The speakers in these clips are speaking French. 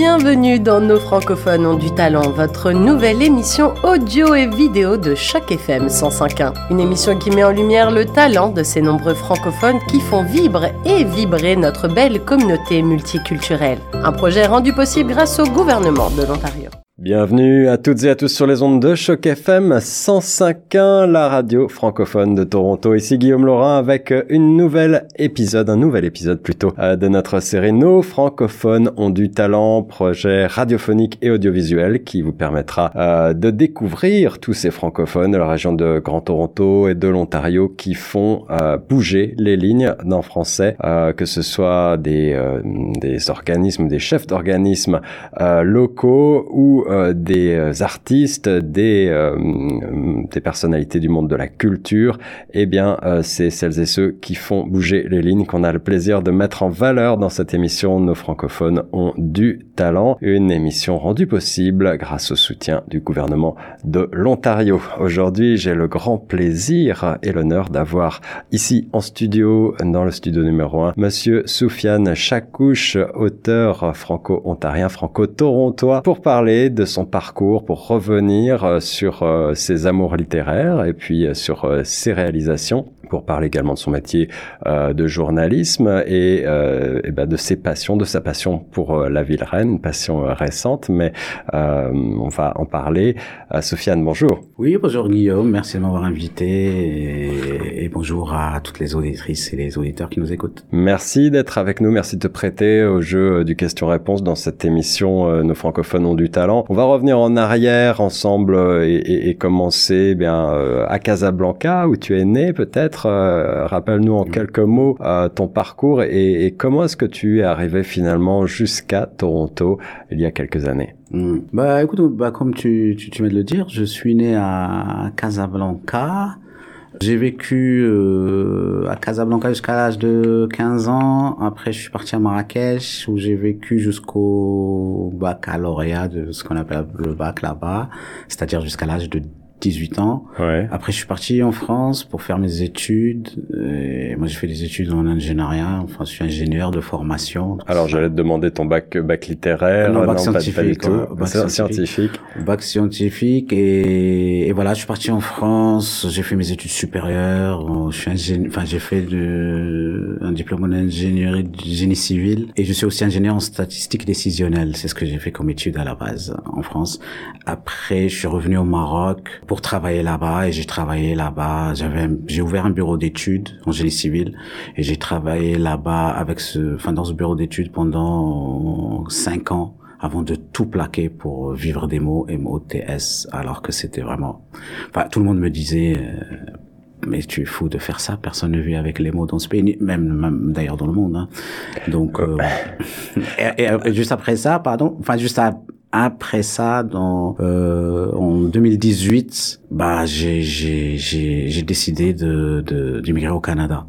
Bienvenue dans Nos francophones ont du talent, votre nouvelle émission audio et vidéo de Choc FM 105.1. Une émission qui met en lumière le talent de ces nombreux francophones qui font vibrer et vibrer notre belle communauté multiculturelle. Un projet rendu possible grâce au gouvernement de l'Ontario. Bienvenue à toutes et à tous sur les ondes de Choc FM 105.1, la radio francophone de Toronto. Ici Guillaume Laurin avec une nouvelle épisode, un nouvel épisode plutôt, euh, de notre série Nos francophones ont du talent, projet radiophonique et audiovisuel qui vous permettra euh, de découvrir tous ces francophones de la région de Grand Toronto et de l'Ontario qui font euh, bouger les lignes dans français, que ce soit des, des organismes, des chefs d'organismes locaux ou euh, des euh, artistes, des, euh, des personnalités du monde de la culture, eh bien, c'est celles et ceux qui font bouger les lignes qu'on a le plaisir de mettre en valeur dans cette émission. Nos francophones ont du talent. Une émission rendue possible grâce au soutien du gouvernement de l'Ontario. Aujourd'hui, j'ai le grand plaisir et l'honneur d'avoir ici en studio, dans le studio numéro 1, monsieur Soufiane Chakouche, auteur franco-ontarien, franco-torontois, pour parler de son parcours pour revenir euh, sur euh, ses amours littéraires et puis euh, sur ses réalisations pour parler également de son métier euh, de journalisme et, euh, et ben de ses passions, de sa passion pour euh, la ville reine, une passion euh, récente, mais euh, on va en parler. Sofiane, bonjour. Oui, bonjour Guillaume, merci de m'avoir invité et, et, bonjour à toutes les auditrices et les auditeurs qui nous écoutent. Merci d'être avec nous, merci de te prêter au jeu du question-réponse dans cette émission Nos francophones ont du talent. On va revenir en arrière ensemble et commencer eh bien à Casablanca où tu es né peut-être euh, rappelle-nous en quelques mots euh, ton parcours et, comment est-ce que tu es arrivé finalement jusqu'à Toronto il y a quelques années? Hmm. Bah écoute, bah comme tu, tu, tu viens de le dire, je suis né à Casablanca. J'ai vécu euh, à Casablanca jusqu'à l'âge de 15 ans. Après, je suis parti à Marrakech où j'ai vécu jusqu'au baccalauréat de ce qu'on appelle le bac là-bas, c'est-à-dire jusqu'à l'âge de 18 ans. Ouais. Après, je suis parti en France pour faire mes études. Et moi, j'ai fait des études en ingénierie. Enfin, je suis ingénieur de formation. Alors, j'allais te demander ton bac, bac littéraire. Non, bac scientifique. bac scientifique. Bac scientifique. Et, et, voilà, je suis parti en France. J'ai fait mes études supérieures. Je suis ingénieur, enfin, j'ai fait de, un diplôme en ingénierie de génie civil. Et je suis aussi ingénieur en statistique décisionnelle. C'est ce que j'ai fait comme étude à la base en France. Après, je suis revenu au Maroc pour travailler là-bas et j'ai travaillé là-bas. J'avais, j'ai ouvert un bureau d'études en génie civil et j'ai travaillé là-bas avec ce, enfin dans ce bureau d'études pendant cinq ans avant de tout plaquer pour vivre des mots M-O-T-S alors que c'était vraiment, enfin tout le monde me disait euh, mais tu es fou de faire ça, personne ne vit avec les mots dans ce pays, même, même d'ailleurs dans le monde. Hein. Donc, euh, et, et, juste après ça, pardon, enfin juste à, après ça, dans euh, en 2018, bah j'ai j'ai j'ai j'ai décidé de d'immigrer au Canada.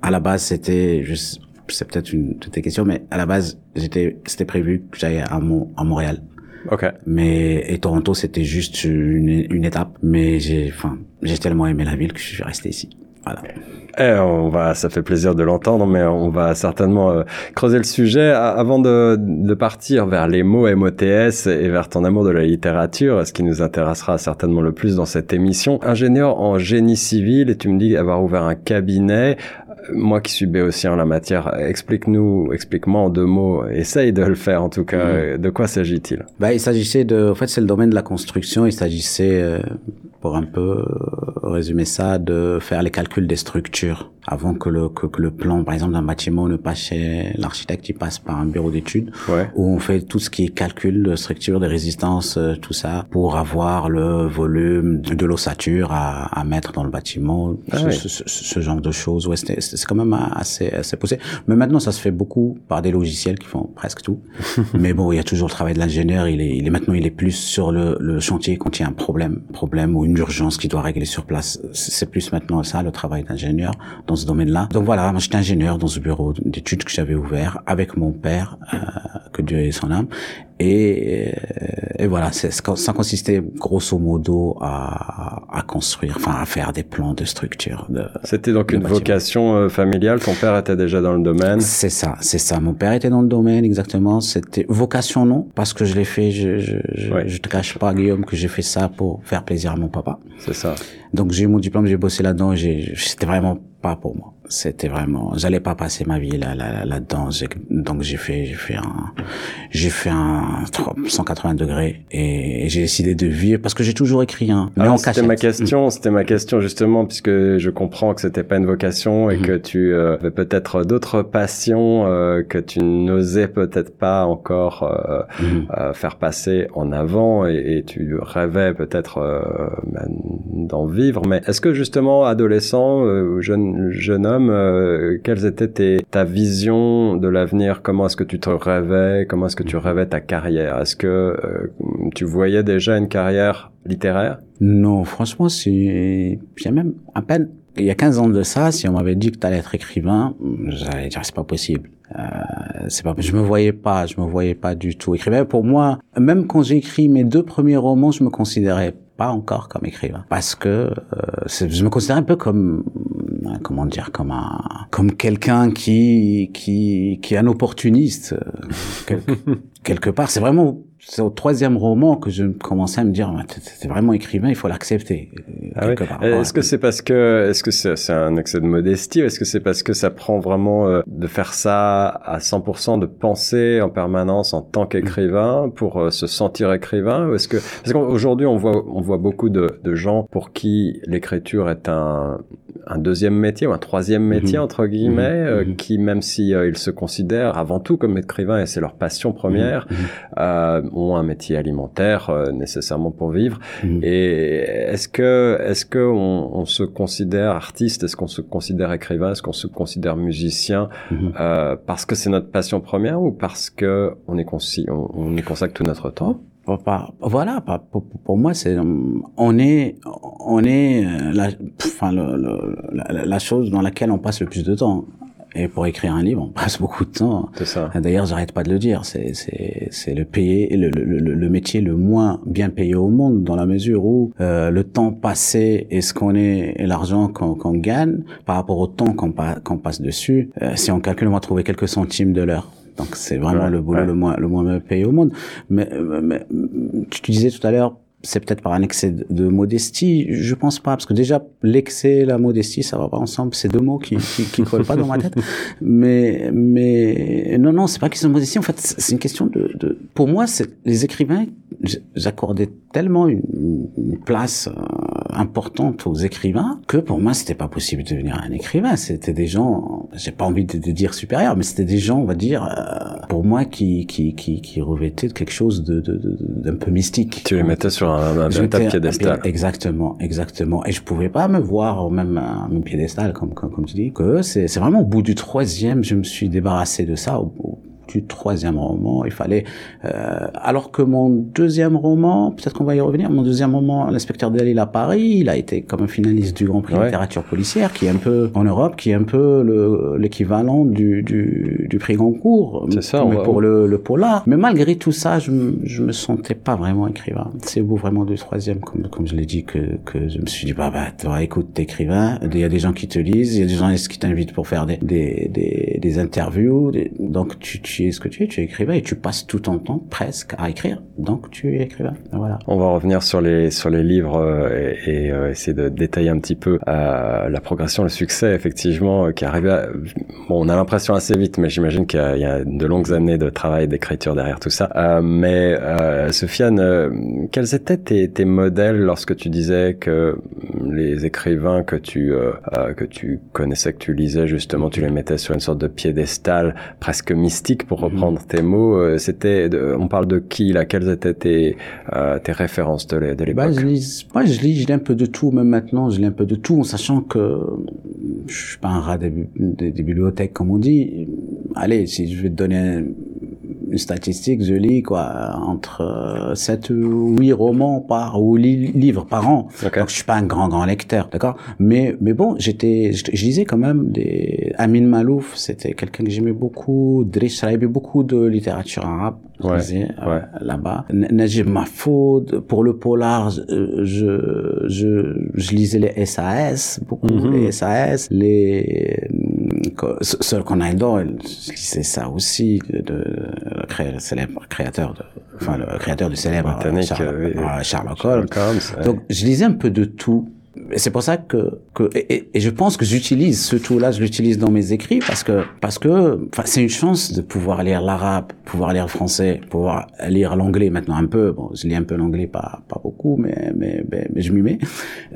À la base, c'était juste c'est peut-être une de tes questions, mais à la base, j'étais c'était prévu que j'aille à, à Montréal. Ok. Mais et Toronto, c'était juste une, une étape. Mais j'ai enfin j'ai tellement aimé la ville que je suis resté ici. Eh, on va, ça fait plaisir de l'entendre, mais on va certainement euh, creuser le sujet avant de, de, partir vers les mots MOTS et vers ton amour de la littérature, ce qui nous intéressera certainement le plus dans cette émission. Ingénieur en génie civil, et tu me dis avoir ouvert un cabinet. Moi qui suis béotien en la matière, explique-nous, explique-moi en deux mots, essaye de le faire en tout cas. Mmh. De quoi s'agit-il? Bah, Il s'agissait de, en fait c'est le domaine de la construction, il s'agissait euh, pour un peu résumer ça, de faire les calculs des structures avant que le, que, que le plan, par exemple, d'un bâtiment ne passe chez l'architecte, il passe par un bureau d'études ouais. où on fait tout ce qui est calcul de structure, de résistance, euh, tout ça, pour avoir le volume de l'ossature à, à mettre dans le bâtiment, ah ce, ce, ce, genre de choses. Ouais, c'est quand même assez, assez poussé. Mais maintenant, ça se fait beaucoup par des logiciels qui font presque tout. Mais bon, il y a toujours le travail de l'ingénieur. Il est, il est maintenant, il est plus sur le, le chantier quand il y a un problème, problème ou une urgence qui doit régler sur place. C'est plus maintenant ça, le travail d'ingénieur dans ce domaine-là. Donc voilà, moi j'étais ingénieur dans ce bureau d'études que j'avais ouvert avec mon père, euh, que Dieu ait son âme. Et, et voilà, ça consistait grosso modo à, à construire, enfin à faire des plans de structure. C'était donc une vocation euh, familiale. Ton père était déjà dans le domaine. C'est ça, c'est ça. Mon père était dans le domaine exactement. C'était vocation non, parce que je l'ai fait. Je je, je, je te cache pas, Guillaume, que j'ai fait ça pour faire plaisir à mon papa. C'est ça. Donc j'ai eu mon diplôme, j'ai bossé là-dedans. C'était vraiment pas pour moi. C'était vraiment j'allais pas passer ma vie là là là dedans donc j'ai fait j'ai fait un j'ai fait un 180 degrés et, j'ai décidé de vivre parce que j'ai toujours écrit un mais c'était ma question c'était ma question justement puisque je comprends que c'était pas une vocation et mhm. que tu euh, avais peut-être d'autres passions euh, que tu n'osais peut-être pas encore euh, mhm. faire passer en avant et, et tu rêvais peut-être d'en vivre. Mais est-ce que justement adolescent ou jeune homme euh, quelles étaient ta vision de l'avenir? Comment est-ce que tu te rêvais? Comment est-ce que tu rêvais ta carrière? Est-ce que euh, tu voyais déjà une carrière littéraire? Non, franchement, c'est a même à peine. Il y a 15 ans de ça, si on m'avait dit que tu allais être écrivain, j'allais dire c'est pas possible. Euh, c'est pas je me voyais pas, je me voyais pas du tout écrivain. Pour moi, même quand j'ai écrit mes deux premiers romans, je me considérais pas encore comme écrivain. Parce que euh, je me considère un peu comme euh, comment dire comme un comme quelqu'un qui qui qui est un opportuniste euh, quelque, part c'est vraiment c'est au troisième roman que je commençais à me dire, c'est vraiment écrivain, il faut l'accepter. Ah est-ce que c'est parce que, est-ce que c'est un excès de modestie, est-ce que c'est parce que ça prend vraiment euh, de faire ça à 100%, de penser en permanence en tant qu'écrivain pour euh, se sentir écrivain, est-ce que, parce qu'aujourd'hui on voit, on voit beaucoup de, de gens pour qui l'écriture est un, un deuxième métier ou un troisième mhm. métier entre guillemets, euh, mhm. qui même si ils se considèrent avant tout comme écrivains et c'est leur passion première, euh, ont un métier alimentaire euh, nécessairement pour vivre. Mhm. Et est-ce que est-ce que on, on, se considère artiste? Est-ce qu'on se considère écrivain? Est-ce qu'on se considère musicien? Mhm. euh, parce que c'est notre passion première ou parce que on est on, on y consacre tout notre temps? Voilà, pour, moi, c'est on est on est la, enfin, la, chose dans laquelle on passe le plus de temps. Et pour écrire un livre, on passe beaucoup de temps. C'est ça. D'ailleurs, j'arrête pas de le dire. C'est c'est c'est le payé, le, le, le, métier le moins bien payé au monde dans la mesure où euh, le temps passé et ce qu'on est et l'argent qu'on qu'on gagne par rapport au temps qu'on qu'on passe dessus, euh, si on calcule, on va trouver quelques centimes de l'heure. Donc c'est vraiment le boulot le moins le moins bien payé au monde. Mais, mais tu disais tout à l'heure c'est peut-être par un excès de modestie. Je pense pas, parce que déjà l'excès et la modestie, ça va pas ensemble. C'est deux mots qui, qui, qui collent pas dans ma tête. Mais mais non non, c'est pas question de modestie. En fait, c'est une question de, de... pour moi, c'est les écrivains. J'accordais tellement une, une place euh, importante aux écrivains que pour moi c'était pas possible de devenir un écrivain. C'était des gens, j'ai pas envie de, dire supérieurs, mais c'était des gens, on va dire, euh, pour moi qui qui qui, qui revêtaient quelque chose de d'un peu mystique. Tu les mettais sur un, un véritable piédestal. Exactement, exactement. Et je pouvais pas me voir au même, un même piédestal comme, comme comme tu dis. Que c'est c'est vraiment au bout du troisième, je me suis débarrassé de ça. Au, du troisième roman. Il fallait, euh, alors que mon deuxième roman, peut-être qu'on va y revenir, mon deuxième roman, l'inspecteur Delille à Paris, il a été comme un finaliste du Grand Prix de littérature policière, qui est un peu en Europe, qui est un peu l'équivalent du, du, du prix Goncourt, c'est ça, mais pour le, le polar. Mais malgré tout ça, je, je me sentais pas vraiment écrivain. C'est au bout vraiment du troisième, comme, comme je l'ai dit, que, que je me suis dit, bah, bah, toi, écoute, t'es écrivain, il y a des gens qui te lisent, il y a des gens qui t'invitent pour faire des, des, des, des interviews, donc tu, tu ce que tu es, tu es et tu passes tout ton temps presque à écrire. Donc tu es écrivain. Voilà. On va revenir sur les sur les livres euh, et, euh, essayer de détailler un petit peu euh, la progression, le succès effectivement qui arrive. À... Bon, on a l'impression assez vite, mais j'imagine qu'il y, y, a de longues années de travail d'écriture derrière tout ça. mais Sofiane, quels étaient tes, tes modèles lorsque tu disais que les écrivains que tu que tu connaissais, que tu lisais justement, tu les mettais sur une sorte de piédestal presque mystique pour reprendre tes mots, euh, c'était, on parle de qui là? Quelles étaient tes, euh, tes références de l'époque bah, je lis, Moi, je lis, je lis un peu de tout, même maintenant, je lis un peu de tout, en sachant que je suis pas un rat des, des, bibliothèques, comme on dit. Allez, si je vais te donner une statistique, je lis quoi entre 7 ou 8 romans par ou livres par an. Donc je suis pas un grand grand lecteur, d'accord? Mais mais bon, j'étais je, lisais quand même des Amin Malouf, c'était quelqu'un que j'aimais beaucoup, Driss Raibi, beaucoup de littérature arabe. Ouais, euh, là-bas. Najib Mahfoud, pour le polar, je, je, je, lisais les SAS, beaucoup mhm. les SAS, les Seul qu'on a je lisais ça aussi, de, de, le célèbre créateur de, enfin le créateur du célèbre Charles, euh, Sherlock Holmes. Donc je lisais un peu de tout c'est pour ça que, que et, et je pense que j'utilise ce tool-là, je l'utilise dans mes écrits parce que parce que enfin c'est une chance de pouvoir lire l'arabe, pouvoir lire le français, pouvoir lire l'anglais maintenant un peu. Bon, je lis un peu l'anglais, pas pas beaucoup, mais mais mais, je m'y mets.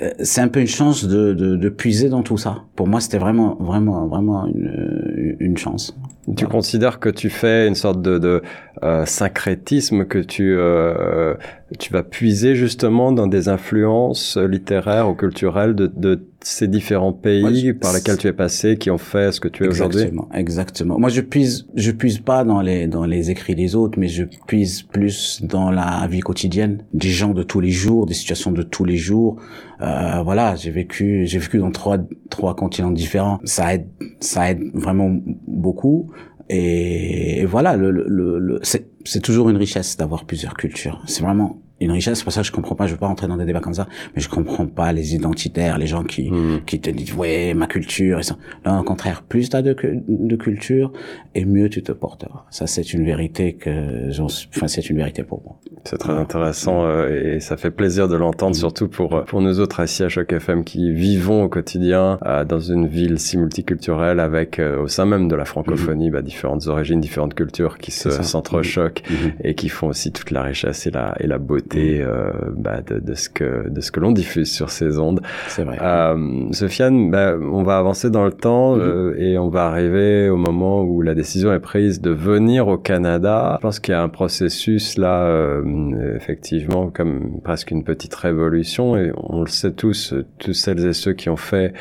Euh, c'est un peu une chance de, de, de puiser dans tout ça. Pour moi, c'était vraiment vraiment vraiment une une chance. Tu considères que tu fais une sorte de, de euh, syncrétisme que tu euh, tu vas puiser justement dans des influences littéraires ou culturelles de, de ces différents pays par lesquels tu es passé qui ont fait ce que tu es aujourd'hui? Exactement, exactement. Moi, je puise, je puise pas dans les dans les écrits des autres, mais je puise plus dans la vie quotidienne des gens de tous les jours, des situations de tous les jours. Euh, voilà, j'ai vécu, j'ai vécu dans trois trois continents différents. Ça aide, ça aide vraiment beaucoup. Et, voilà, le, le, le c'est toujours une richesse d'avoir plusieurs cultures. C'est vraiment une richesse. C'est pour ça que je comprends pas. Je veux pas rentrer dans des débats comme ça, mais je comprends pas les identitaires, les gens qui hmm. qui te disent ouais ma culture et ça. Là, au contraire, plus t'as de de culture et mieux tu te porteras. Ça, c'est une vérité que enfin c'est une vérité pour moi. C'est très intéressant euh, et ça fait plaisir de l'entendre, surtout pour pour nous autres ici à Choc FM qui vivons au quotidien euh, dans une ville si multiculturelle avec euh, au sein même de la francophonie hmm. bah, différentes origines, différentes cultures qui se s'entrechoquent et qui font aussi toute la richesse et la et la beauté euh, bah, de, de, ce que de ce que l'on diffuse sur ces ondes. C'est vrai. Euh, Sofiane, bah, on va avancer dans le temps mhm. euh, et on va arriver au moment où la décision est prise de venir au Canada. Je pense qu'il y a un processus là, euh, effectivement, comme presque une petite révolution et on le sait tous, tous celles et ceux qui ont fait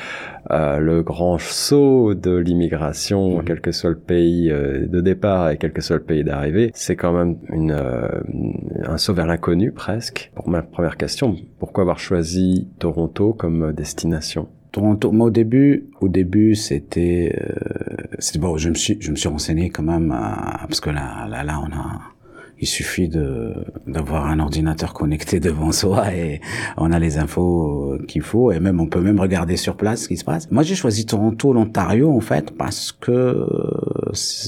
euh, le grand saut de l'immigration, mhm. quel que soit le pays euh, de départ et quel que soit le pays d'arrivée, c'est quand même une, euh, un saut vers l'inconnu presque. Pour ma première question, pourquoi avoir choisi Toronto comme destination? Toronto, moi au début, au début c'était, euh, bon, je me suis, je me suis renseigné quand même parce que là, là, là, on a il suffit de d'avoir un ordinateur connecté devant soi et on a les infos qu'il faut et même on peut même regarder sur place ce qui se passe. Moi j'ai choisi Toronto, l'Ontario en fait parce que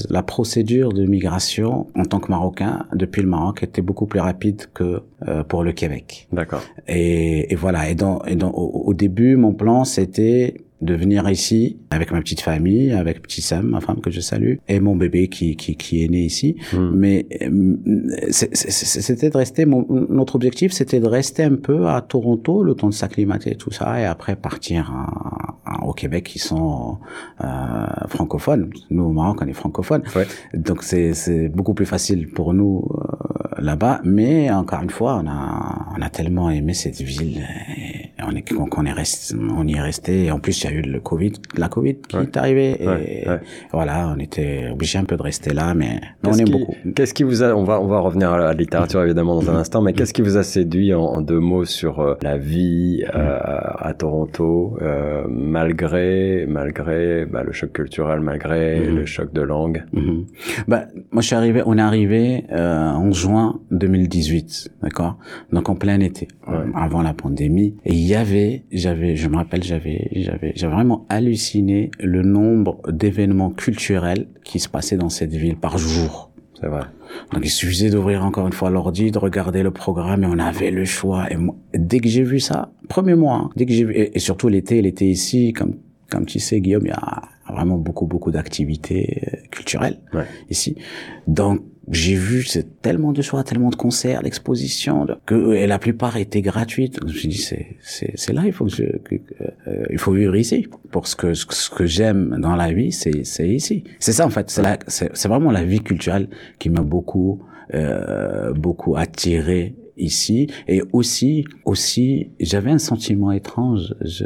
la procédure de migration en tant que Marocain depuis le Maroc était beaucoup plus rapide que euh, pour le Québec. D'accord. Et, et, voilà. Et, dans, et dans, au début, mon plan c'était de venir ici avec ma petite famille, avec petit Sam, ma femme que je salue, et mon bébé qui qui, qui est né ici. Hmm. Mais euh, c'était de rester. Mon, notre objectif, c'était de rester un peu à Toronto, le temps de s'acclimater et tout ça, et après partir au Québec, qui sont euh, francophones. Nous au Maroc, on est francophones, donc c'est c'est beaucoup plus facile pour nous euh, là-bas. Mais encore une fois, on a on a tellement aimé cette ville. Et, on est qu'on est resté, on y est resté. Et en plus, il y a eu le Covid, la Covid qui est arrivée. Et voilà, on était obligé un peu de rester là, mais, on aime beaucoup. Qu'est-ce qui vous a, on va, on va revenir à la littérature évidemment dans un instant, mais qu'est-ce qui vous a séduit en, deux mots sur euh, la vie euh, à Toronto, euh, malgré, malgré bah, le choc culturel, malgré le choc de langue? Mhm. Bah, moi, je suis arrivé, on est arrivé en juin 2018, d'accord? Donc en plein été, avant la pandémie. Et il y avait, j'avais, je me rappelle, j'avais, j'avais, j'avais vraiment halluciné le nombre d'événements culturels qui se passaient dans cette ville par jour. C'est vrai. Donc il suffisait d'ouvrir encore une fois l'ordi, de regarder le programme et on avait le choix. Et dès que j'ai vu ça, premier mois, hein, dès que j'ai vu, et, surtout l'été, l'été ici, comme comme tu sais Guillaume, il y a vraiment beaucoup beaucoup d'activités euh, culturelles ici. Donc j'ai vu c'est tellement de choix, tellement de concerts, d'expositions, que et la plupart étaient gratuites. Donc, je me suis dit c'est c'est c'est là il faut que je euh, il faut vivre ici pour ce que ce que j'aime dans la vie c'est c'est ici. C'est ça en fait, c'est c'est c'est vraiment la vie culturelle qui m'a beaucoup euh, beaucoup attiré ici. Et aussi aussi j'avais un sentiment étrange. Je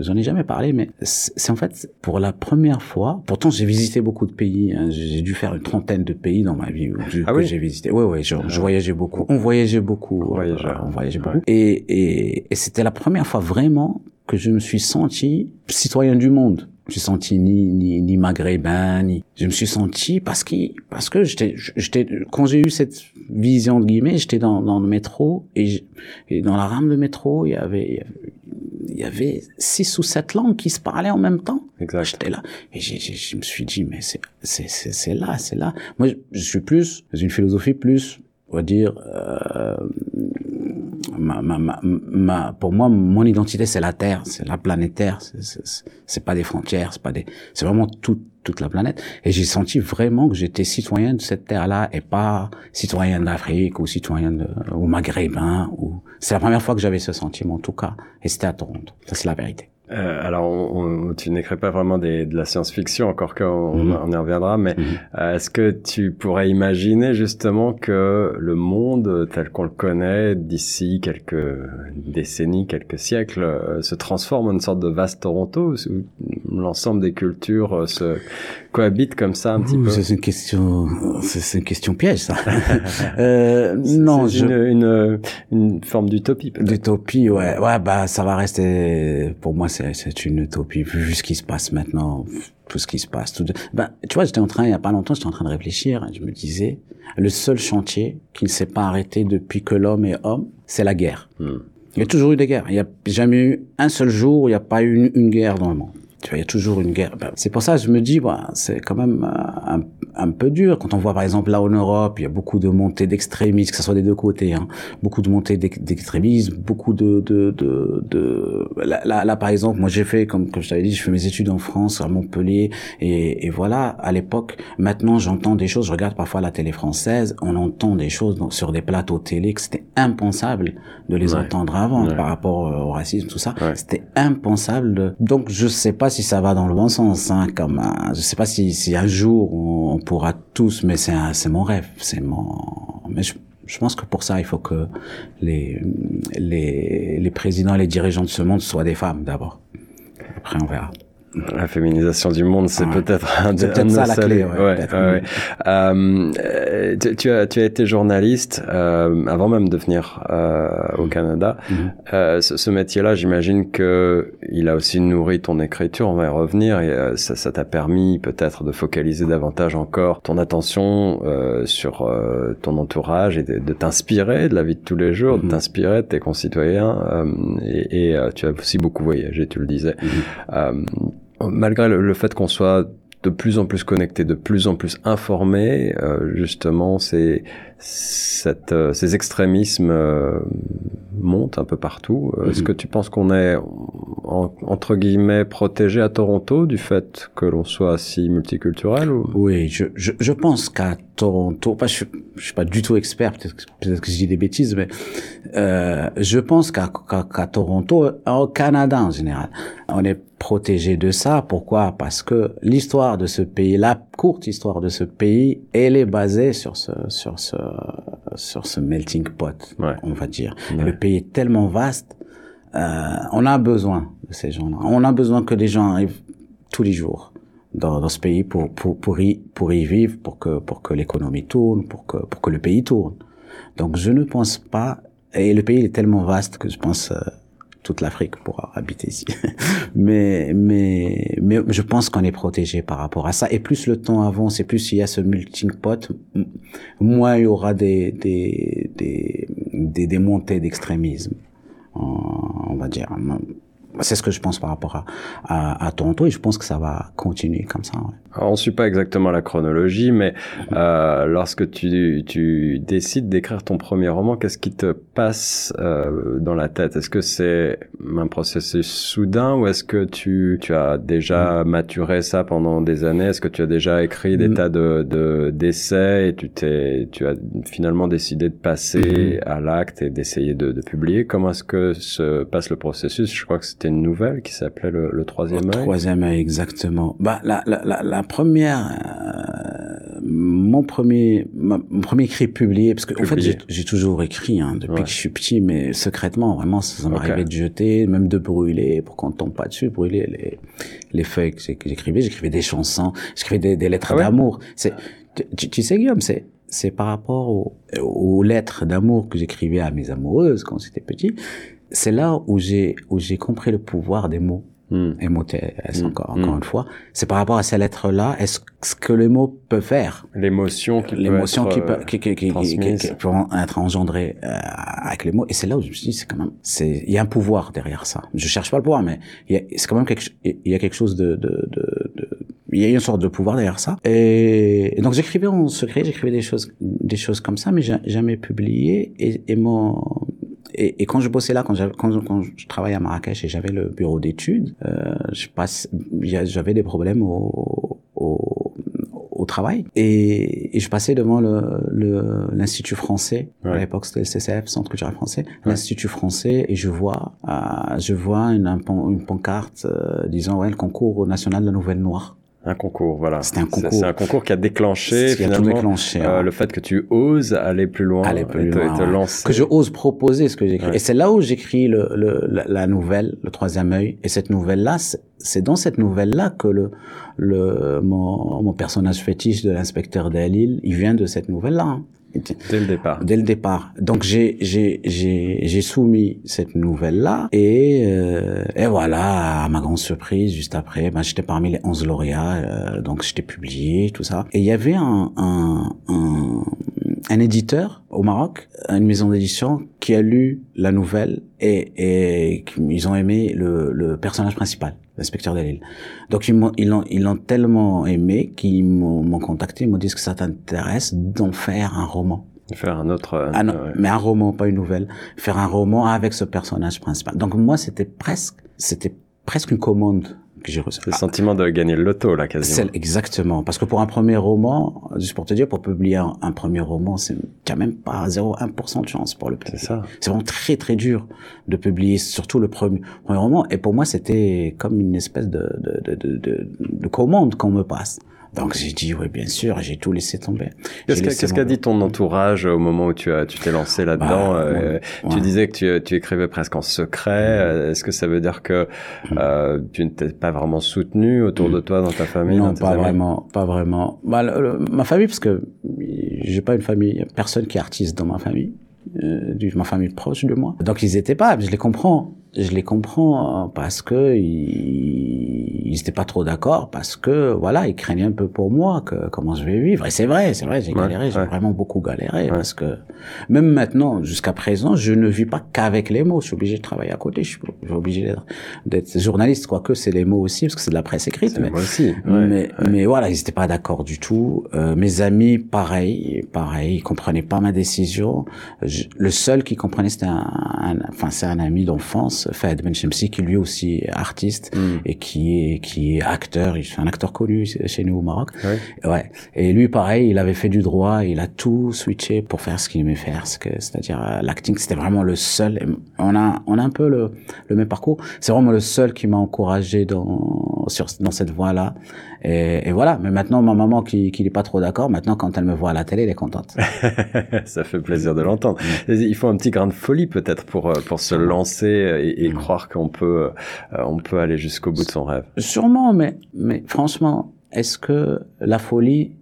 j'en ai jamais parlé mais c'est en fait pour la première fois pourtant j'ai visité beaucoup de pays hein, j'ai dû faire une trentaine de pays dans ma vie ah que oui? j'ai visité. Ouais ouais je, je, voyageais beaucoup. On voyageait beaucoup. On voyageait, on voyageait beaucoup. Et et, et c'était la première fois vraiment que je me suis senti citoyen du monde je me suis senti ni ni ni maghrébin ni je me suis senti parce que parce que j'étais j'étais quand j'ai eu cette vision de guillemets j'étais dans dans le métro et, et dans la rame de métro il y avait il y avait six ou sept langues qui se parlaient en même temps. Exact. J'étais là et j'ai je me suis dit mais c'est c'est c'est là c'est là. Moi je, je suis plus une philosophie plus on va dire euh, ma, ma, ma, pour moi, mon identité, c'est la Terre, c'est la planète Terre. C'est pas des frontières, c'est pas des, c'est vraiment toute toute la planète. Et j'ai senti vraiment que j'étais citoyen de cette terre-là et pas citoyen d'Afrique ou citoyen de, ou maghrébin. Ou c'est la première fois que j'avais ce sentiment, en tout cas. Et c'était à Toronto. Ça, c'est la vérité. Euh, alors, on, on, tu n'écris pas vraiment des, de la science-fiction, encore qu'on Mhm. on y reviendra, mais Mhm. euh, est-ce que tu pourrais imaginer justement que le monde tel qu'on le connaît d'ici quelques décennies, quelques siècles, euh, se transforme en une sorte de vaste Toronto où l'ensemble des cultures euh, se cohabitent comme ça un petit peu? C'est une question, c'est une question piège, ça. euh, non, C'est je, une, une, une forme d'utopie. D'utopie, ouais, ouais, bah ça va rester. Pour moi, c'est une utopie vu ce qui se passe maintenant, tout ce qui se passe. Tout de... Ben, tu vois, j'étais en train il y a pas longtemps, j'étais en train de réfléchir. Je me disais, le seul chantier qui ne s'est pas arrêté depuis que l'homme est homme, c'est la guerre. Hmm. Il y a toujours eu des guerres. Il n'y a jamais eu un seul jour où il n'y a pas eu une, une guerre dans le monde. Tu vois, il y a toujours une guerre. Ben, c'est pour ça que je me dis, c'est quand même euh, un, un peu dur. Quand on voit, par exemple, là en Europe, il y a beaucoup de montées d'extrémistes, que ce soit des deux côtés. Hein. Beaucoup de montées d'ex- d'extrémisme, beaucoup de... de, de, de... Là, là, là, par exemple, moi j'ai fait, comme, comme je t'avais dit, je fais mes études en France, à Montpellier. Et, et voilà, à l'époque, maintenant j'entends des choses, je regarde parfois la télé française, on entend des choses dans- sur des plateaux télé que c'était impensable de les Ouais. entendre avant Ouais. par rapport euh, au racisme, tout ça. Ouais. C'était impensable. de- Donc je sais pas si ça va dans le bon sens, hein, comme un- je sais pas si, si un jour on, on pourra tous, mais c'est c'est mon rêve, c'est mon. Mais je, je pense que pour ça il faut que les les les présidents, les dirigeants de ce monde soient des femmes d'abord. Après on verra. La féminisation du monde, c'est Ouais. peut-être un, peut-être un ça la clé, ouais, Ouais, ouais. Euh, tu, tu as, tu as été journaliste euh, avant même de venir euh, au Canada. Mhm. Euh, ce, ce métier-là, j'imagine que il a aussi nourri ton écriture. On va y revenir. Et euh, ça, t'a permis peut-être de focaliser davantage encore ton attention euh, sur euh, ton entourage et de, de t'inspirer de la vie de tous les jours, de Mhm. t'inspirer de tes concitoyens. euh, et et, euh, tu as aussi beaucoup voyagé, tu le disais. Malgré le, le fait qu'on soit de plus en plus connecté, de plus en plus informé, euh, justement, c'est cette, euh, ces extrémismes euh, montent un peu partout. Euh, Est-ce Mhm. que tu penses qu'on est en- entre guillemets protégé à Toronto du fait que l'on soit si multiculturel ou... Oui, je, je, je pense qu'à Toronto, pas, je, je suis pas du tout expert, peut-être que- peut-être que je dis des bêtises, mais euh, je pense qu'à qu'à Toronto, au Canada en général, on est protégé de ça. Pourquoi? Parce que l'histoire de ce pays, la courte histoire de ce pays, elle est basée sur ce sur ce sur ce melting pot, Ouais. on va dire. Ouais. Le pays est tellement vaste, euh, on a besoin de ces gens-là. On a besoin que des gens arrivent tous les jours dans, dans ce pays pour pour pour y pour y vivre, pour que pour que l'économie tourne, pour que pour que le pays tourne. Donc je ne pense pas et le pays est tellement vaste que je pense euh, toute l'Afrique pourra habiter ici. mais mais mais je pense qu'on est protégé par rapport à ça et plus le temps avance et plus il y a ce melting pot, moins il y aura des des des des, des montées d'extrémisme. On va dire c'est ce que je pense par rapport à, à, à Toronto et je pense que ça va continuer comme ça. Ouais. Alors, on ne suit pas exactement la chronologie, mais euh, lorsque tu, tu décides d'écrire ton premier roman, qu'est-ce qui te passe euh, dans la tête? Est-ce que c'est un processus soudain ou est-ce que tu, tu as déjà maturé ça pendant des années? Est-ce que tu as déjà écrit des Mm. tas de, de d'essais et tu t'es, tu as finalement décidé de passer à l'acte et d'essayer de, de publier? Comment est-ce que se passe le processus? Je crois que c'était une nouvelle qui s'appelait le, le troisième œil. Troisième œil, exactement. Bah, la, la, la, la première, euh, mon premier, ma- mon premier écrit publié, parce que en fait, j'ai- toujours écrit hein, depuis Ouais. que je suis petit, mais secrètement, vraiment, ça, m'arrivait de jeter, même de brûler, pour qu'on tombe pas dessus, brûler les, les feuilles que j'écrivais. J'écrivais des chansons, j'écrivais des, des lettres Ah ouais d'amour. C'est, tu, tu sais, Guillaume, c'est, c'est par rapport aux, aux lettres d'amour que j'écrivais à mes amoureuses quand j'étais petit. C'est là où j'ai, où j'ai compris le pouvoir des mots. Hmm. MOTS Mm. encore, Mm. encore une fois. C'est par rapport à ces lettres-là, est-ce ce que les mots peuvent faire? L'émotion qui peut l'émotion être, qui euh, peut qui, qui, qui, qui, qui peut être engendrée euh, avec les mots et c'est là où je me suis dit c'est quand même c'est il y a un pouvoir derrière ça je cherche pas le pouvoir mais il y a c'est quand même quelque il y a quelque chose de de, de, de il y a une sorte de pouvoir derrière ça et, et donc j'écrivais en secret j'écrivais des choses des choses comme ça mais jamais publié et, et mon et, et quand je bossais là, quand, quand, quand je travaillais à Marrakech et j'avais le bureau d'études, euh, je passe, j'avais des problèmes au, au, au travail. Et, et je passais devant le le- l'institut français. Ouais. à l'époque c'était le CCF Centre culturel français. L'institut français et je vois euh, je vois une, une pancarte euh, disant ouais le concours national de la nouvelle noire Un concours, voilà. C'était un C'est- concours. C'est un concours qui a déclenché qui a tout finalement déclenché euh, hein. le fait que tu oses aller plus loin, Aller plus et te, loin, et te ouais. lancer. que je ose proposer ce que j'écris. Ouais. Et c'est là où j'écris le, le, la, nouvelle, le troisième œil. Et cette nouvelle-là, c'est- c'est dans cette nouvelle-là que le, le, mon, mon personnage fétiche de l'inspecteur Dalil, il vient de cette nouvelle-là. hein. Dès le départ. Dès le départ. Donc j'ai j'ai j'ai j'ai soumis cette nouvelle là et euh, et voilà à ma grande surprise juste après ben, j'étais parmi les 11 lauréats euh, donc j'étais publié tout ça et il y avait un un, un un éditeur au Maroc, une maison d'édition qui a lu la nouvelle et, et ils ont aimé le, le personnage principal, l'inspecteur Dalil. Donc ils ils l'ont ils l'ont tellement aimé qu'ils m'ont contacté, ils m'ont dit que ça t'intéresse d'en faire un roman? Faire un autre. euh, Ah non, ouais. mais un roman, pas une nouvelle. Faire un roman avec ce personnage principal. Donc moi, c'était presque, c'était presque une commande que j'ai reçue. C'est le sentiment de gagner le loto, là, quasiment. Exactement. Parce que pour un premier roman, juste pour te dire, pour publier un, un premier roman, c'est quand même pas 0,1% de chance pour le C'est publier. ça. C'est vraiment très très dur de publier, surtout le premier, premier roman. Et pour moi, c'était comme une espèce de, de, de, de, de, de commande qu'on me passe. Donc j'ai dit, oui, bien sûr, j'ai tout laissé tomber. Qu'est-ce qu'a dit ton entourage au moment où tu as tu t'es lancé là-dedans Bah, euh, Tu disais que tu, tu écrivais presque en secret. euh, Est-ce que ça veut dire que euh, tu ne t'es pas vraiment soutenu autour de toi dans ta famille Non, pas vraiment, pas vraiment. Bah, le- le- ma famille, parce que j'ai pas une famille, personne qui est artiste dans ma famille, euh, du- ma famille proche de moi. Donc ils étaient pas, je les comprends, je les comprends euh, parce que ils, ils étaient pas trop d'accord, parce que voilà, ils craignaient un peu pour moi que comment je vais vivre. Et c'est vrai, c'est vrai, j'ai Ouais, galéré, j'ai vraiment beaucoup galéré parce que même maintenant, jusqu'à présent, je ne vis pas qu'avec les mots. Je suis obligé de travailler à côté, je suis, obligé d'être- journaliste, quoique c'est les mots aussi, parce que c'est de la presse écrite. Mais- Moi aussi. mais, mais voilà, ils n'étaient pas d'accord du tout. Euh, mes amis, pareil, pareil, ils comprenaient pas ma décision. Je- le seul qui comprenait, c'était un, un- enfin, c'est un ami d'enfance, Fahd Ben Shemsi, qui lui aussi est artiste Mm. et qui est, qui est acteur. Il est un acteur connu chez nous au Maroc. Ouais. Ouais. Et lui, pareil, il avait fait du droit, il a tout switché pour faire ce qu'il aimait faire, c'est-à-dire euh, l'acting. C'était vraiment le seul. On a, on a un peu le, le même parcours. C'est vraiment le seul qui m'a encouragé dans, sur, dans cette voie-là. Et, et voilà. Mais maintenant, ma maman, qui, qui n'est pas trop d'accord, maintenant, quand elle me voit à la télé, elle est contente. ça fait plaisir de l'entendre. Il faut un petit grain de folie peut-être pour euh, pour se lancer et, et Mm. croire qu'on peut euh, on peut aller jusqu'au bout de son rêve. Sûrement, mais, mais franchement, est-ce que la folie,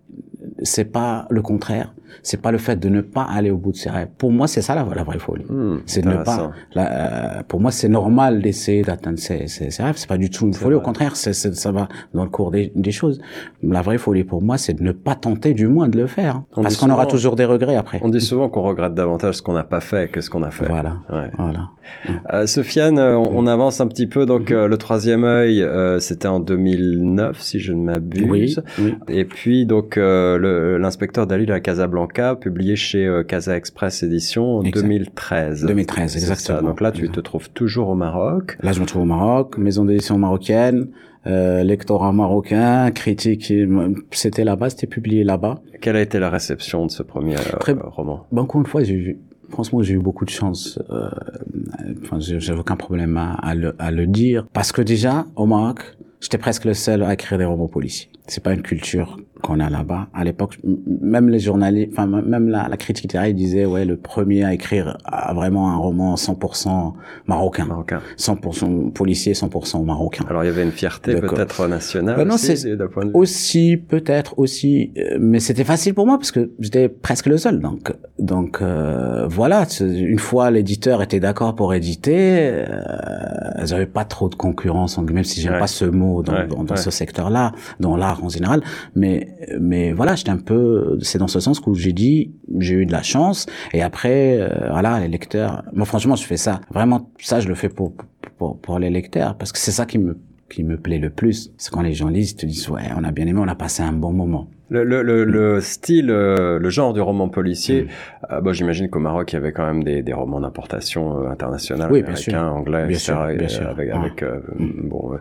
c'est pas le contraire? C'est pas le fait de ne pas aller au bout de ses rêves. Pour moi, c'est ça la, la vraie folie. Hmm, C'est de ne pas. euh, pour moi, c'est normal d'essayer d'atteindre ses, ses, ses rêves. C'est pas du tout une folie. Au contraire, ça va dans le cours des, des choses. La vraie folie pour moi, c'est de ne pas tenter, du moins, de le faire. On Parce qu'on aura toujours des regrets après. On dit souvent qu'on regrette davantage ce qu'on n'a pas fait que ce qu'on a fait. Voilà. Ouais. Voilà. Euh, Sofiane, euh, on, on avance un petit peu. Donc euh, le troisième œil, c'était en 2009 si je ne m'abuse. Oui. oui. Et puis donc le- l'inspecteur Dalil à Casablanca, publié chez euh, Casa Express Édition en Exact. 2013. 2013, C'est ça. exactement. Donc là, tu te trouves toujours au Maroc. Là, je me trouve au Maroc, maison d'édition marocaine, euh, lectorat marocain, critique, euh, c'était là-bas, c'était publié là-bas. Quelle a été la réception de ce premier euh, Très- roman? Bon, encore une fois, j'ai eu, franchement, j'ai eu beaucoup de chance. Euh, enfin, j'ai j'ai aucun problème à, à le, à le dire. Parce que déjà, au Maroc, j'étais presque le seul à écrire des romans policiers. C'est pas une culture qu'on a là-bas. À l'époque, même les journalistes, enfin même la, la critique littéraire disait ouais le premier à écrire a vraiment un roman 100% marocain, Marocain. 100% policier, 100% marocain. Alors il y avait une fierté peut-être nationale Bah non, aussi, c'est- d'un point de vue. Aussi, peut-être aussi, euh, mais c'était facile pour moi parce que j'étais presque le seul. Donc, donc euh, voilà. Une fois l'éditeur était d'accord pour éditer, euh, j'avais pas trop de concurrence, même si j'aime Ouais. pas ce mot dans, Ouais, dans, dans ouais. ce secteur-là, dans l'art en général. Mais, mais voilà, j'étais un peu. C'est dans ce sens que j'ai dit, j'ai eu de la chance. Et après, euh, voilà, les lecteurs. Moi, franchement, je fais ça. Vraiment, ça, je le fais pour pour, pour les lecteurs parce que c'est ça qui me qui me plaît le plus, c'est quand les gens lisent, ils te disent ouais, on a bien aimé, on a passé un bon moment. Le, le, le, le style, euh, le genre du roman policier, Mm. euh, bon, j'imagine qu'au Maroc, il y avait quand même des, des romans d'importation euh, internationale, Oui, américains, anglais, Bien etc. sûr, bien sûr. Avec, Ah. avec, euh, bon,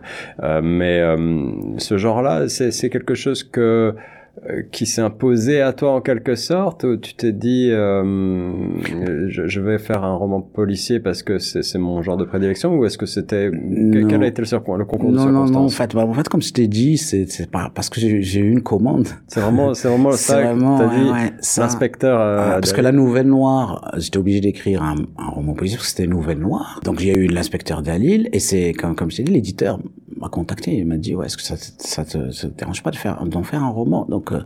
euh, mais euh, ce genre-là, c'est c'est quelque chose que qui s'est imposé à toi en quelque sorte ou tu t'es dit euh, je, je vais faire un roman policier parce que c'est c'est mon genre de prédilection ou est-ce que c'était quel, a été le, le concours de Non, non, non, en circonstances fait, bah, en fait, comme je t'ai dit, c'est c'est pas parce que j'ai j'ai eu une commande. c'est vraiment c'est vraiment C'est ça vraiment, que t'as ouais, dit ouais, l'inspecteur euh, parce que la Nouvelle Noire, j'étais obligé d'écrire un, un roman policier parce que c'était Nouvelle Noire. Donc il y a eu l'inspecteur Dalil et c'est comme comme je t'ai dit, l'éditeur m'a contacté, il m'a dit ouais, est-ce que ça, ça te, ça te dérange pas de faire d'en faire un roman? Donc euh,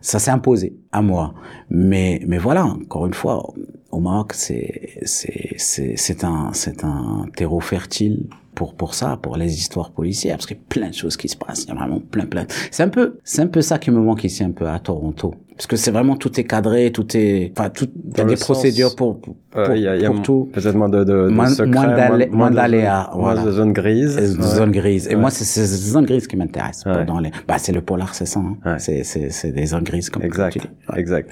ça s'est imposé à moi. Mais mais voilà, encore une fois, au Maroc, c'est c'est c'est c'est un c'est un terreau fertile pour pour ça, pour les histoires policières, parce qu'il y a plein de choses qui se passent. Il y a vraiment plein plein. C'est un peu c'est un peu ça qui me manque ici un peu à Toronto, parce que c'est vraiment tout est cadré, tout est enfin tout il y a des sens- procédures pour pour, Euh, y a, y a pour tout. peut-être moins de, de, de Moins- secrets, moins d'aléas, zones- moins voilà. de zones grises. Euh, Ouais. Zone grise. Et Ouais. moi, c'est ces zones grises qui m'intéressent. Ouais. Dans les, bah, c'est le polar, c'est ça. hein. C'est, c'est, c'est des zones grises comme, comme Exact, tu dis. Exact.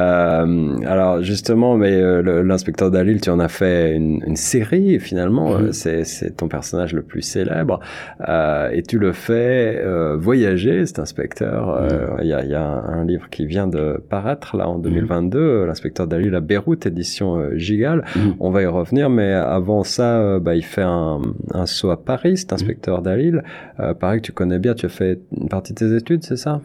Euh, alors justement, mais euh, l'inspecteur Dalil, tu en as fait une, une série finalement. Mhm. euh, c'est, c'est ton personnage le plus célèbre euh, et tu le fais euh, voyager, cet inspecteur. Mhm. Il y, a, il y a un, un livre qui vient de paraître là en 2022, euh, l'inspecteur Dalil à Beyrouth, édition euh, Gigal. Mhm. On va y revenir, mais avant ça, euh, bah, il fait un, un saut à Paris, cet inspecteur Dalil. Euh, pareil que tu connais bien, tu as fait une partie de tes études, c'est ça?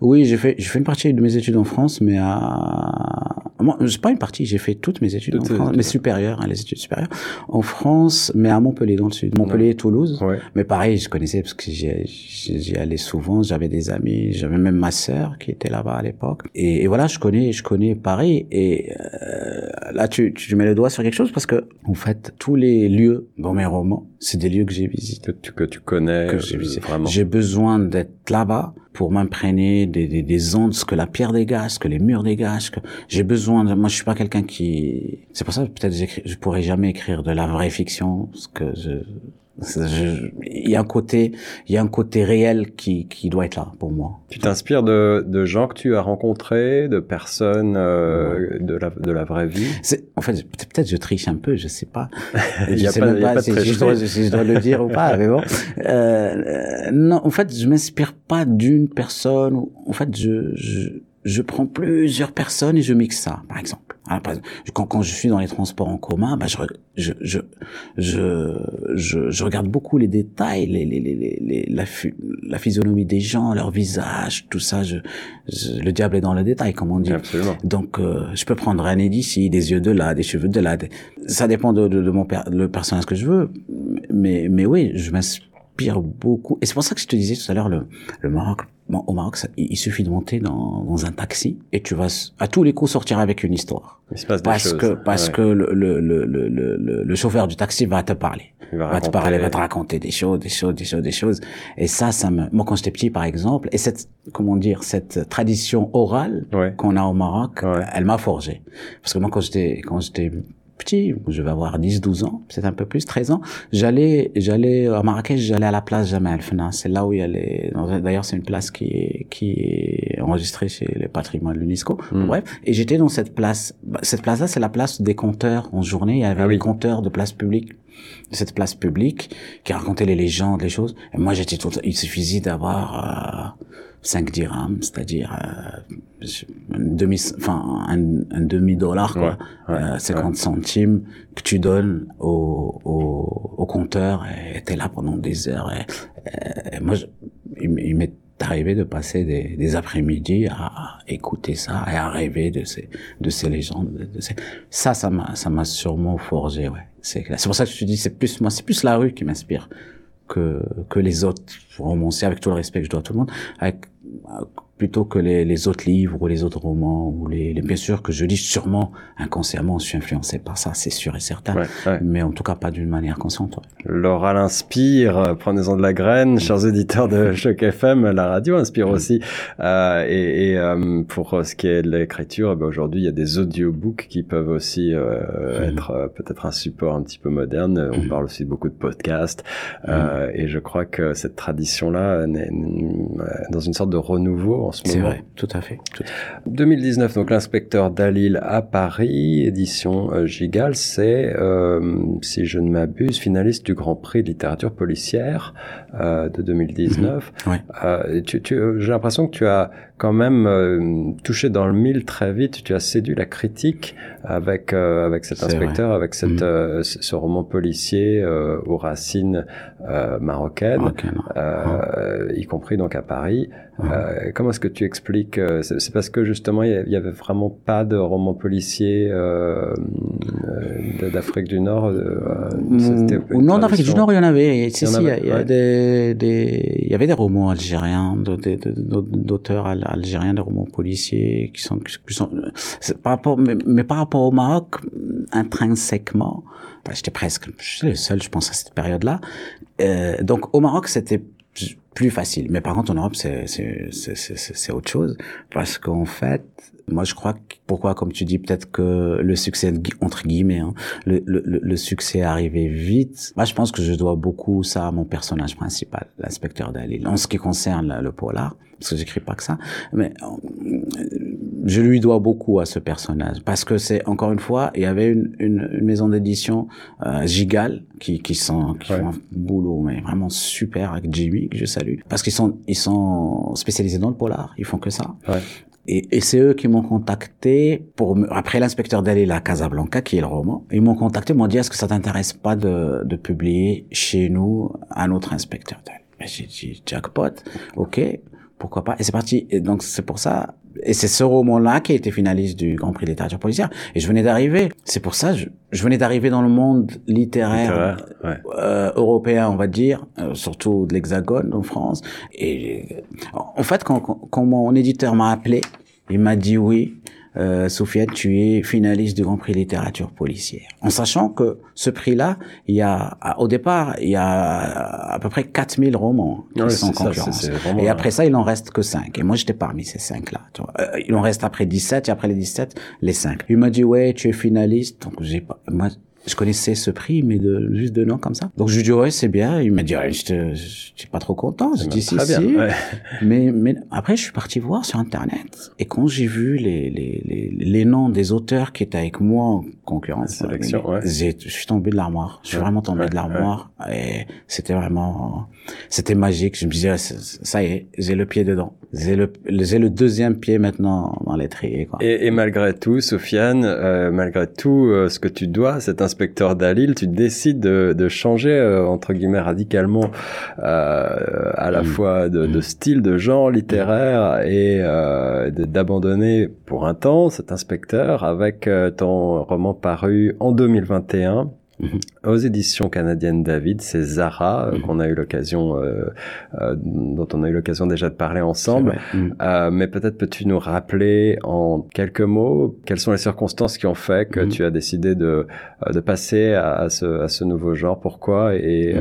Oui, j'ai fait, j'ai fait une partie de mes études en France, mais à, moi, c'est pas une partie, j'ai fait toutes mes études Toutes en France, études. mes supérieures, hein, les études supérieures, en France, mais à Montpellier, dans le sud. Montpellier et Toulouse. Ouais. Mais pareil, je connaissais parce que j'y allais souvent, j'avais des amis, j'avais même ma sœur qui était là-bas à l'époque. Et, et voilà, je connais, je connais Paris. Et euh, là, tu, tu mets le doigt sur quelque chose parce que, en fait, tous les lieux dans mes romans, c'est des lieux que j'ai visités. que tu, que tu connais Que j'ai euh, visité. vraiment. J'ai besoin d'être là-bas pour m'imprégner des, des, des ondes, ce que la pierre dégage, ce que les murs dégagent. Que j'ai besoin. De, moi, je suis pas quelqu'un qui. C'est pour ça que peut-être je pourrais jamais écrire de la vraie fiction, parce que je. Je- Il y a un côté, il y a un côté réel qui, qui doit être là pour moi. Tu t'inspires de, de gens que tu as rencontrés, de personnes euh, de, la, de la vraie vie? En fait, peut-être je triche un peu, je sais pas. Il y je a sais pas- même pas si, je dois, si je dois le dire ou pas, mais bon. Euh, non, en fait, je m'inspire pas d'une personne. En fait, je, je, je prends plusieurs personnes et je mixe ça, par exemple. Quand, quand je suis dans les transports en commun, bah, je, je, je, je, je, je regarde beaucoup les détails, les, les, les, les, la, phy- la physionomie des gens, leur visage, tout ça. Je, je- le diable est dans le détail, comme on dit. Absolument. Donc, euh, je peux prendre un nez d'ici, des yeux de là, des cheveux de là. des- Ça dépend de, de, de mon per- le personnage que je veux. Mais, mais oui, je m'inspire beaucoup. Et c'est pour ça que je te disais tout à l'heure, le, le Maroc, bon, au Maroc, ça- il suffit de monter dans, dans un taxi et tu vas à tous les coups sortir avec une histoire. Il se passe des Parce choses. que, parce Ouais. que le, le, le, le, chauffeur du taxi va te parler. Il va Va te parler, va te raconter des choses, des choses, des choses, des choses. Et ça, ça me, moi, quand j'étais petit, par exemple, et cette, comment dire, cette tradition orale, Ouais. qu'on a au Maroc, Ouais. elle m'a forgé. Parce que moi, quand j'étais, quand j'étais petit, je vais avoir 10, 12 ans, peut-être un peu plus, 13 ans, j'allais, j'allais à Marrakech, j'allais à la place Jamal Fna. C'est là où il y a les, d'ailleurs, c'est une place qui est, qui est enregistrée chez les patrimoines de l'UNESCO. Mm. Bref. Et j'étais dans cette place. Bah, Cette place-là, c'est la place des compteurs en journée. Il y avait Ah oui. les compteurs de place publique cette place publique qui racontait les légendes, les choses. Et moi, j'étais tout, il suffisait d'avoir euh, 5 dirhams, c'est-à-dire euh, un demi, enfin un, un demi dollar, quoi, Ouais, ouais, euh, 50 centimes que tu donnes au, au, au compteur et t'es là pendant des heures. Et, moi, je, il, m'est arrivé de passer des, des après-midi à, écouter ça et à rêver de ces, de ces légendes. De ces... Ça, ça m'a, ça m'a sûrement forgé, ouais. C'est, c'est pour ça que je te dis, c'est plus moi, c'est plus la rue qui m'inspire que que les autres romanciers, avec tout le respect que je dois à tout le monde, avec plutôt que les, les, autres livres ou les autres romans ou les, les, bien sûr que je lis sûrement inconsciemment je suis influencé par ça c'est sûr et certain. Mais en tout cas pas d'une manière consciente Laura l'inspire prenez-en de la graine chers éditeurs de Choc FM la radio inspire aussi. Euh, et, et euh, pour ce qui est de l'écriture eh ben aujourd'hui il y a des audiobooks qui peuvent aussi euh, mm. être euh, peut-être un support un petit peu moderne. On mm. parle aussi beaucoup de podcasts. Mm. et je crois que cette tradition là est dans une sorte de renouveau en ce moment. C'est vrai, tout à fait. 2019, donc l'inspecteur Dalil à Paris, édition euh, Gigal, c'est, euh, si je ne m'abuse, finaliste du Grand Prix de littérature policière euh, de 2019. Mhm. Ouais. Tu, tu, j'ai l'impression que tu as quand même euh, touché dans le mille très vite. Tu as séduit la critique avec avec cet inspecteur, avec cette mhm. ce roman policier aux racines marocaines, y compris donc à Paris. Euh, comment est-ce que tu expliques euh, C'est parce que justement il y avait vraiment pas de roman policier euh, euh d'Afrique du Nord. non, d'Afrique du Nord il y en avait. Si, il y, a, il y a des, des, il y avait des romans algériens, d'auteurs algériens, des romans policiers qui sont, qui par rapport, mais, mais, par rapport au Maroc, intrinsèquement, bah, j'étais presque, le seul, je pense à cette période-là. Euh, donc au Maroc, c'était plus facile. Mais par contre, en Europe, c'est, autre chose. Parce qu'en fait, moi, je crois que, pourquoi, comme tu dis, peut-être que le succès, entre guillemets, hein, le, le, le, succès est arrivé vite. Moi, je pense que je dois beaucoup ça à mon personnage principal, l'inspecteur Dalil. En ce qui concerne le polar, parce que j'écris pas que ça, mais je lui dois beaucoup à ce personnage parce que c'est encore une fois il y avait une, une, une maison d'édition euh, Gigal qui qui sont qui font un boulot mais vraiment super avec Jimmy que je salue parce qu'ils sont ils sont spécialisés dans le polar ils font que ça ouais. Et, et c'est eux qui m'ont contacté pour après l'inspecteur d'aller à Casablanca qui est le roman. Ils m'ont contacté, m'ont dit est-ce que ça t'intéresse pas de, de publier chez nous un autre inspecteur J'ai dit jackpot, ok pourquoi pas. Et c'est parti. Et donc c'est pour ça. Et c'est ce roman-là qui a été finaliste du Grand Prix de littérature policière. Et je venais d'arriver. C'est pour ça, je, je venais d'arriver dans le monde littéraire, euh, européen, on va dire, euh, surtout de l'Hexagone, en France. Et en fait, quand, quand mon éditeur m'a appelé, il m'a dit oui euh, Sofiane, tu es finaliste du Grand Prix littérature policière. En sachant que ce prix-là, il y a, au départ, il y a à peu près 4000 romans qui sont en concurrence. et après ça, il en reste que 5. Et moi, j'étais parmi ces 5-là. Euh, il en reste après 17, et après les 17, les 5. Il m'a dit, ouais, tu es finaliste. Donc, j'ai pas, moi, je connaissais ce prix, mais de, juste de nom comme ça. Donc je lui dis ouais c'est bien. Il m'a dit ouais, je suis pas trop content. Je dis si si. Ouais. Mais mais après je suis parti voir sur internet et quand j'ai vu les, les les les noms des auteurs qui étaient avec moi en concurrence, sélection, ouais. je suis tombé de l'armoire. Je suis vraiment tombé de l'armoire et c'était vraiment c'était magique. Je me disais ça y est, j'ai le pied dedans. J'ai le j'ai le deuxième pied maintenant dans l'étrier. Et, et malgré tout, Sofiane, euh, malgré tout euh, ce que tu dois, c'est un inspecteur Dalil, tu décides de, de changer euh, entre guillemets radicalement euh, à la mm. fois de, de, mm. style, de genre littéraire et euh, d'abandonner pour un temps cet inspecteur avec euh, ton roman paru en 2021 Mhm. Aux éditions canadiennes David, c'est Zara euh, mhm. qu'on a eu l'occasion, euh, euh, dont on a eu l'occasion déjà de parler ensemble. Mhm. Euh, mais peut-être peux-tu nous rappeler en quelques mots quelles sont les circonstances qui ont fait que tu as décidé de, euh, de passer à, ce, à ce nouveau genre, pourquoi? Et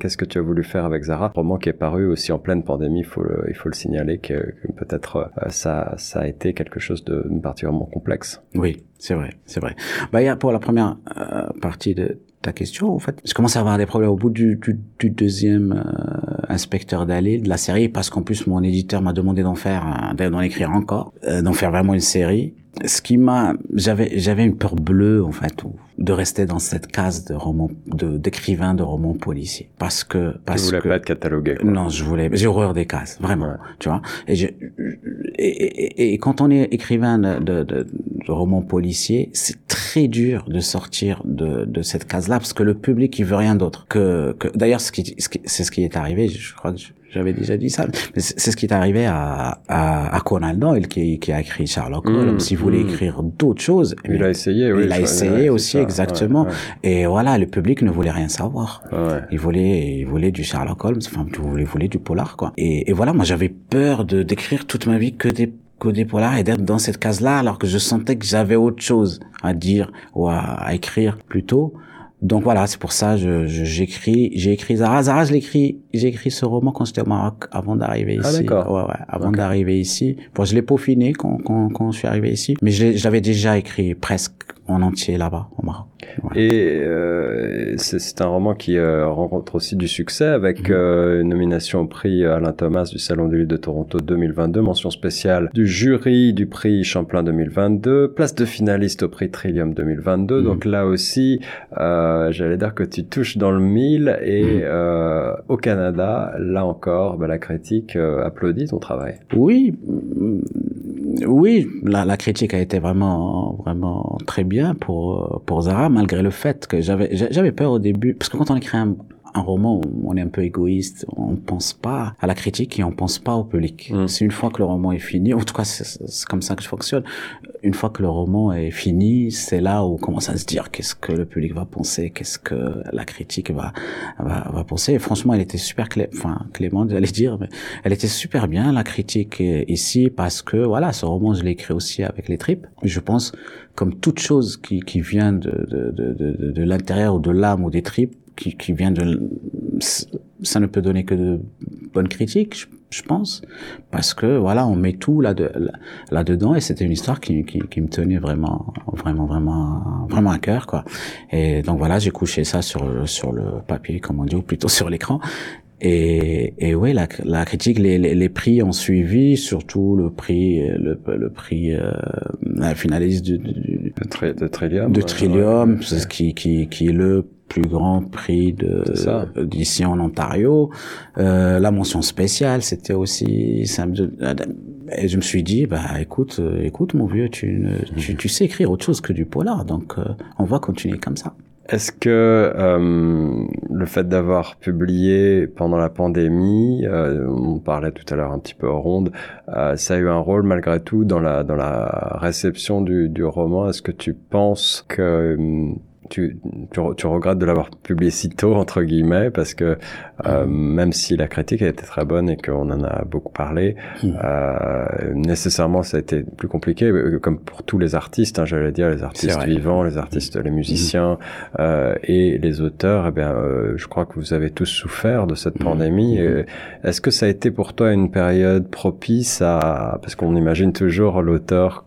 qu'est-ce que tu as voulu faire avec Zara, roman qui est paru aussi en pleine pandémie, il faut le, il faut le signaler que, que peut-être ça, ça a été quelque chose de particulièrement complexe. Oui, c'est vrai, c'est vrai. Bah, il y a pour la première euh, partie de ta question, en fait, je commence à avoir des problèmes au bout du, deuxième euh, inspecteur d'aller de la série, parce qu'en plus mon éditeur m'a demandé d'en faire, d'en écrire encore, euh, d'en faire vraiment une série. Ce qui m'a, j'avais, j'avais une peur bleue en fait de rester dans cette case de roman, de d'écrivain de romans policiers, parce que parce tu voulais que pas être catalogué. Quoi. non, je voulais, j'ai horreur des cases, vraiment, Ouais. tu vois. Et, je, et, et, et quand on est écrivain de, de, de, de romans policiers, c'est très dur de sortir de, de cette case-là, parce que le public il veut rien d'autre que, que d'ailleurs ce qui, ce qui- c'est ce qui est arrivé. Je crois que je- j'avais déjà dit ça, mais c'est ce qui est arrivé à à, à Conan Doyle qui, qui a écrit Sherlock Mmh, Holmes. S'il voulait mmh. écrire d'autres choses, Il a essayé, oui. il a essayé ouais, aussi, ça, exactement. ouais, Et voilà, le public ne voulait rien savoir. Il voulait, il voulait du Sherlock Holmes, enfin, il voulait, il voulait du polar, quoi. Et, et voilà, moi, j'avais peur de d'écrire toute ma vie que des que des polars et d'être dans cette case-là, alors que je sentais que j'avais autre chose à dire ou à, à écrire plutôt. Donc voilà, c'est pour ça je je- j'écris, j'ai écrit Zara. Zara, je l'écris, j'ai écrit ce roman quand j'étais au Maroc, avant d'arriver Ah, ici. d'accord. Ouais, ouais, avant d'arriver ici. Bon, je l'ai peaufiné quand, quand quand je suis arrivé ici, mais je l'avais déjà écrit presque en entier là-bas au Maroc. Et euh, c'est un roman qui euh, rencontre aussi du succès avec Mhm. euh, une nomination au prix Alain Thomas du Salon du Livre de Toronto 2022, mention spéciale du jury du prix Champlain 2022, place de finaliste au prix Trillium 2022. Mhm. Donc là aussi, j'allais dire que tu touches dans le mille et Mhm. au Canada, là encore, bah, la critique applaudit ton travail. Oui, mm, oui, la, la critique a été vraiment, vraiment très bien pour pour Zara, malgré le fait que j'avais j'a- j'avais peur au début, parce que quand on écrit un, un roman, on est un peu égoïste, on pense pas à la critique et on pense pas au public. Mm. C'est une fois que le roman est fini, en tout cas c'est comme ça que je fonctionne. Une fois que le roman est fini, c'est là où on commence à se dire qu'est-ce que le public va penser, qu'est-ce que la critique va va, va penser. Et franchement, elle était super clé, enfin clémente, j'allais dire, mais elle était super bien la critique euh, ici parce que voilà, ce roman je l'ai écrit aussi avec les tripes. Je pense comme toute chose qui qui vient de de de de, de l'intérieur ou de l'âme ou des tripes qui qui vient de ça ne peut donner que de bonnes critiques, je, je pense, parce que voilà, on met tout là de là dedans et c'était une histoire qui, qui qui me tenait vraiment vraiment vraiment vraiment à cœur quoi. Et donc voilà, j'ai couché ça sur le- sur le papier comme on dit ou plutôt sur l'écran. Et, et ouais, la, la critique, les, les, les prix ont suivi, surtout le prix, le, le prix, euh, la finaliste du, du- De, tri- de Trillium. de Trillium, ouais. qui, qui, qui est le plus grand prix de d'ici en Ontario. Euh, la mention spéciale, c'était aussi ça me- et je me suis dit bah écoute euh, écoute mon vieux tu, ne- tu tu sais écrire autre chose que du polar donc euh, on va continuer comme ça. Est-ce que euh, le fait d'avoir publié pendant la pandémie, euh, on parlait tout à l'heure un petit peu en ronde, euh, ça a eu un rôle malgré tout dans la dans la réception du, du roman. Est-ce que tu penses que tu, tu, tu regrettes de l'avoir publié si tôt entre guillemets parce que euh, même si la critique a été très bonne et qu'on en a beaucoup parlé, Mm. euh, nécessairement ça a été plus compliqué, euh, comme pour tous les artistes. Hein, J'allais dire les artistes vivants, les artistes, les musiciens euh, et les auteurs. Eh bien, euh, je crois que vous avez tous souffert de cette Mm. pandémie. Mm. Est-ce que ça a été pour toi une période propice à parce qu'on imagine toujours l'auteur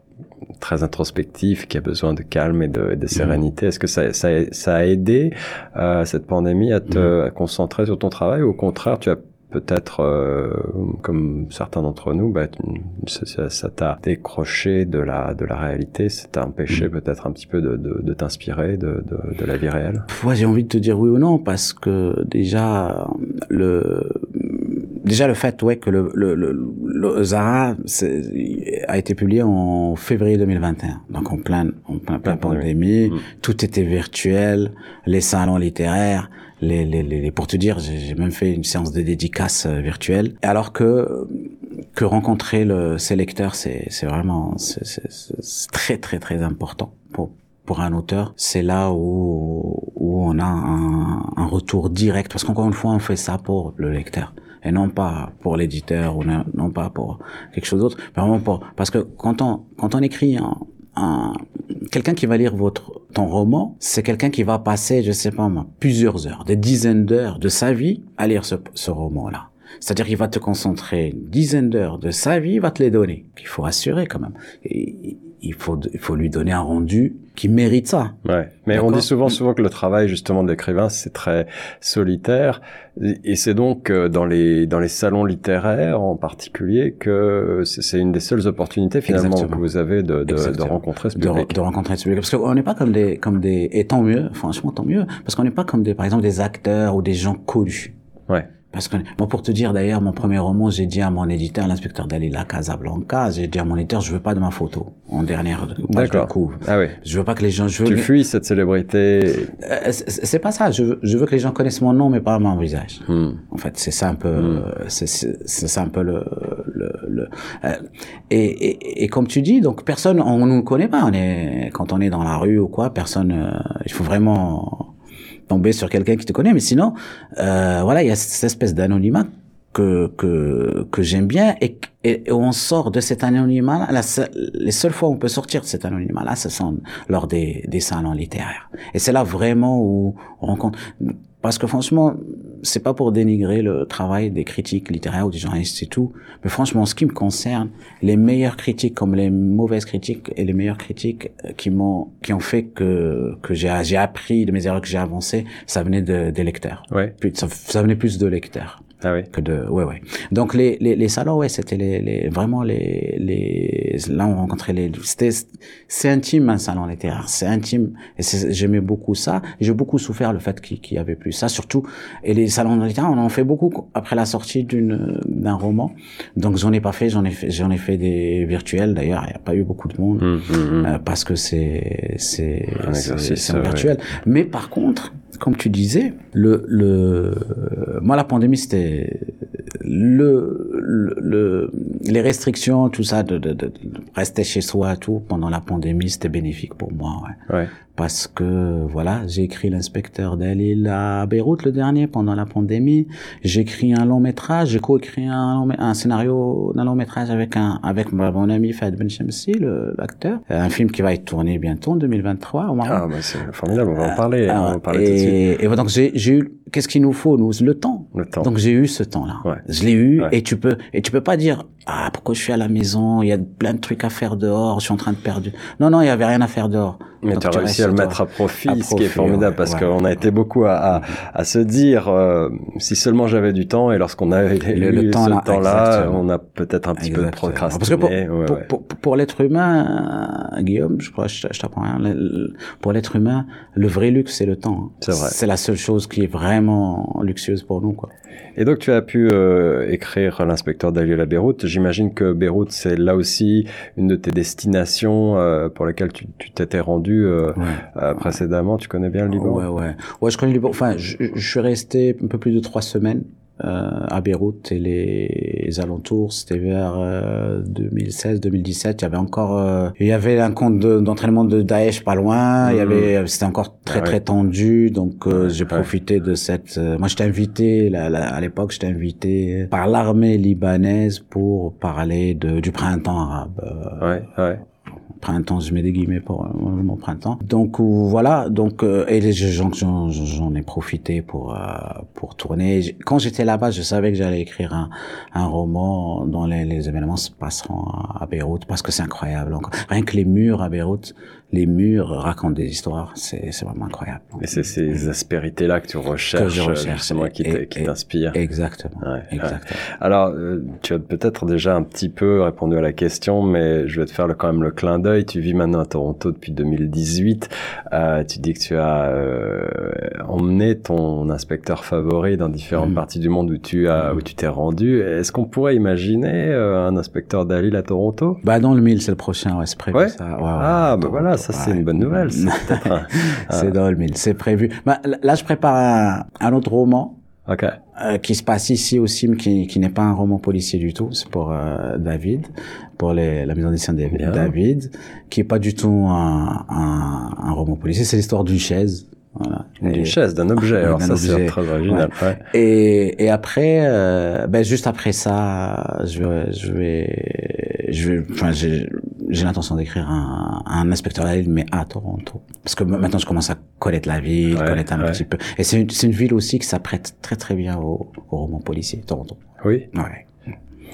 très introspectif, qui a besoin de calme et de, de sérénité. Est-ce que ça, ça, ça a aidé euh, cette pandémie à te à concentrer sur ton travail ou au contraire, tu as peut-être, euh, comme certains d'entre nous, bah, tu- ça- t'a décroché de la de la réalité, ça t'a empêché peut-être un petit peu de, de, de t'inspirer de, de, de la vie réelle? Ouais, j'ai envie de te dire oui ou non parce que déjà le déjà le fait ouais que le le, le, le Zara a été publié en février 2021 donc en plein en plein, plein Plein pandémie. Mm. tout était virtuel les salons littéraires les les, les, les- pour te dire j'ai même fait une séance de dédicace euh, virtuelle alors que que rencontrer le ses lecteurs c'est c'est vraiment c'est très très très important pour pour un auteur, c'est là où, où on a un, un retour direct. Parce qu'encore une fois, on fait ça pour le lecteur. Et non pas pour l'éditeur ou non, pas pour quelque chose d'autre. Vraiment pour, parce que quand on, quand on écrit un, un quelqu'un qui va lire votre, ton roman, c'est quelqu'un qui va passer, je sais pas moi, plusieurs heures, des dizaines d'heures de sa vie à lire ce, ce roman-là. C'est-à-dire qu'il va te concentrer une dizaine d'heures de sa vie, il va te les donner. Il faut assurer quand même. Il faut il faut lui donner un rendu qui mérite ça. Ouais. Mais on dit souvent souvent que le travail justement d'écrivain c'est très solitaire et c'est donc euh, dans les dans les salons littéraires en particulier que c'est une des seules opportunités finalement que vous avez de, de, de rencontrer ce public. De, de, rencontrer ce public parce qu'on n'est pas comme des comme des et tant mieux franchement tant mieux parce qu'on n'est pas comme des par exemple des acteurs ou des gens connus. Ouais. Parce que, moi, pour te dire d'ailleurs, mon premier roman, j'ai dit à mon éditeur, l'inspecteur Dalila Casablanca, j'ai dit à mon éditeur, je veux pas de ma photo en dernière page de couve. Ah oui. Je veux pas que les gens. Je tu fuis cette célébrité. Euh, c'est pas ça. Je veux, je veux que les gens connaissent mon nom, mais pas mon visage. Hmm. En fait, c'est ça un peu. Hmm. C'est ça un peu le. le, le euh, et, et, et, comme tu dis, donc personne, on nous connaît pas. On est quand on est dans la rue ou quoi, personne. Euh, il faut vraiment tomber sur quelqu'un qui te connaît. Mais sinon, euh, voilà, il y a cette espèce d'anonymat que que que j'aime bien et, et, on sort de cet anonymat là les seules fois où on peut sortir de cet anonymat là ce sont lors des des salons littéraires et c'est là vraiment où on rencontre parce que franchement, c'est pas pour dénigrer le travail des critiques littéraires ou des journalistes et tout, mais franchement, en ce qui me concerne, les meilleures critiques comme les mauvaises critiques et les meilleures critiques euh, qui m'ont, qui ont fait que que j'ai j'ai appris de mes erreurs que j'ai avancées, ça venait de, des lecteurs. Ouais. Ça, ça venait plus de lecteurs. Ah oui. Que de, ouais, ouais. Donc les, les, les salons, ouais, c'était les, les, vraiment les, les, là on rencontrait les, c'était, c'est intime un salon littéraire, c'est intime. Et j'aimais beaucoup ça. J'ai beaucoup souffert le fait qu'il y avait plus ça, surtout. Et les salons littéraires, on en fait beaucoup après la sortie d'une, d'un roman. Donc j'en ai pas fait, j'en ai fait, j'en ai fait des virtuels d'ailleurs. Il n'y a pas eu beaucoup de monde mmh, mmh, mmh. Euh, parce que c'est, c'est, c'est virtuel. Mais par contre, comme tu disais, le, le, moi la pandémie c'était le, le, les restrictions, tout ça, de, de, de, rester chez soi, tout pendant la pandémie, c'était bénéfique pour moi. Ouais. ouais parce que voilà, j'ai écrit l'inspecteur Dalil à Beyrouth le dernier pendant la pandémie. J'ai écrit un long métrage, j'ai coécrit un, un scénario d'un long métrage avec un avec mon ami Fahd Ben Shamsi, l'acteur. Un film qui va être tourné bientôt en 2023 au Maroc. Ah bah c'est formidable, on va en parler, on va en parler et, tout de suite. Et donc j'ai eu qu'est-ce qu'il nous faut nous? Le temps. Le temps. Donc j'ai eu ce temps-là. Ouais. Je l'ai eu ouais. et tu peux et tu peux pas dire ah pourquoi je suis à la maison, il y a plein de trucs à faire dehors, je suis en train de perdre. Non non, il y avait rien à faire dehors. Mais tu as réussi à le mettre à profit, ce qui est formidable, parce qu'on a été beaucoup à, à, à se dire, euh, si seulement j'avais du temps, et lorsqu'on avait le, le temps, ce temps-là, on a peut-être un petit exactement. peu procrastiné. Parce que pour, pour, pour, pour l'être humain, Guillaume, je crois, je, je t'apprends rien, pour l'être humain, le vrai luxe, c'est le temps. C'est vrai. C'est la seule chose qui est vraiment luxueuse pour nous, quoi. Et donc tu as pu euh, écrire l'inspecteur Dalil à Beyrouth. J'imagine que Beyrouth c'est là aussi une de tes destinations euh, pour lesquelles tu t'étais rendu euh, ouais. précédemment. Tu connais bien le Liban? Ouais ouais. Ouais je connais le Liban. Enfin je, je suis resté un peu plus de trois semaines euh, à Beyrouth et les alentours, c'était vers euh, 2016-2017. Il y avait encore, euh, il y avait un compte d'entraînement de, de, Daesh pas loin. Il y avait, c'était encore très ouais. très tendu. Donc euh, Ouais, j'ai ouais. profité de cette. euh, moi, j'étais invité là, là, à l'époque, j'étais invité par l'armée libanaise pour parler de, du printemps arabe. euh, Ouais, ouais. Printemps, je mets des guillemets pour euh, mon printemps. Donc euh, voilà, donc euh, et j'en ai profité pour pour tourner. Quand j'étais là-bas, je savais que j'allais écrire un un roman dont les, les événements se passeront à, Beyrouth parce que c'est incroyable. Rien que les murs à Beyrouth, les murs racontent des histoires, c'est vraiment incroyable. Et c'est ces aspérités-là que tu recherches, que je recherche justement, qui et- qui et- t'inspirent. Exactement. Ouais, ouais. exactement. Alors, euh, tu as peut-être déjà un petit peu répondu à la question, mais je vais te faire le, quand même le clin d'œil. Tu vis maintenant à Toronto depuis 2018. Euh, tu dis que tu as euh, emmené ton inspecteur favori dans différentes Mhm. parties du monde où tu as où tu t'es rendu. Est-ce qu'on pourrait imaginer euh, un inspecteur Dalil à Toronto? Bah dans le mille, c'est le prochain, ouais, c'est prévu Ouais? ça. Ah, bah Toronto, voilà, ça c'est ouais. une bonne nouvelle. C'est un- C'est dans le mille, c'est prévu. Bah, là, je prépare un, un autre roman euh, qui se passe ici aussi, mais qui, qui n'est pas un roman policier du tout. C'est pour euh, David, pour les, la maison d'édition de Bien. David, qui est pas du tout un, un, un roman policier. C'est l'histoire d'une chaise. Voilà. Et- chaise, d'un objet. Alors d'un ça c'est très original. Ouais. Et, et après, euh, ben juste après ça, je vais, je vais, je vais, enfin, j'ai, l'intention d'écrire un, un inspecteur de la ville, mais à Toronto. Parce que maintenant, je commence à connaître la ville, Ouais, connaître un ouais. petit peu. Et c'est une, une ville aussi qui s'apprête très très bien au, au roman policier, Toronto. Oui. Ouais.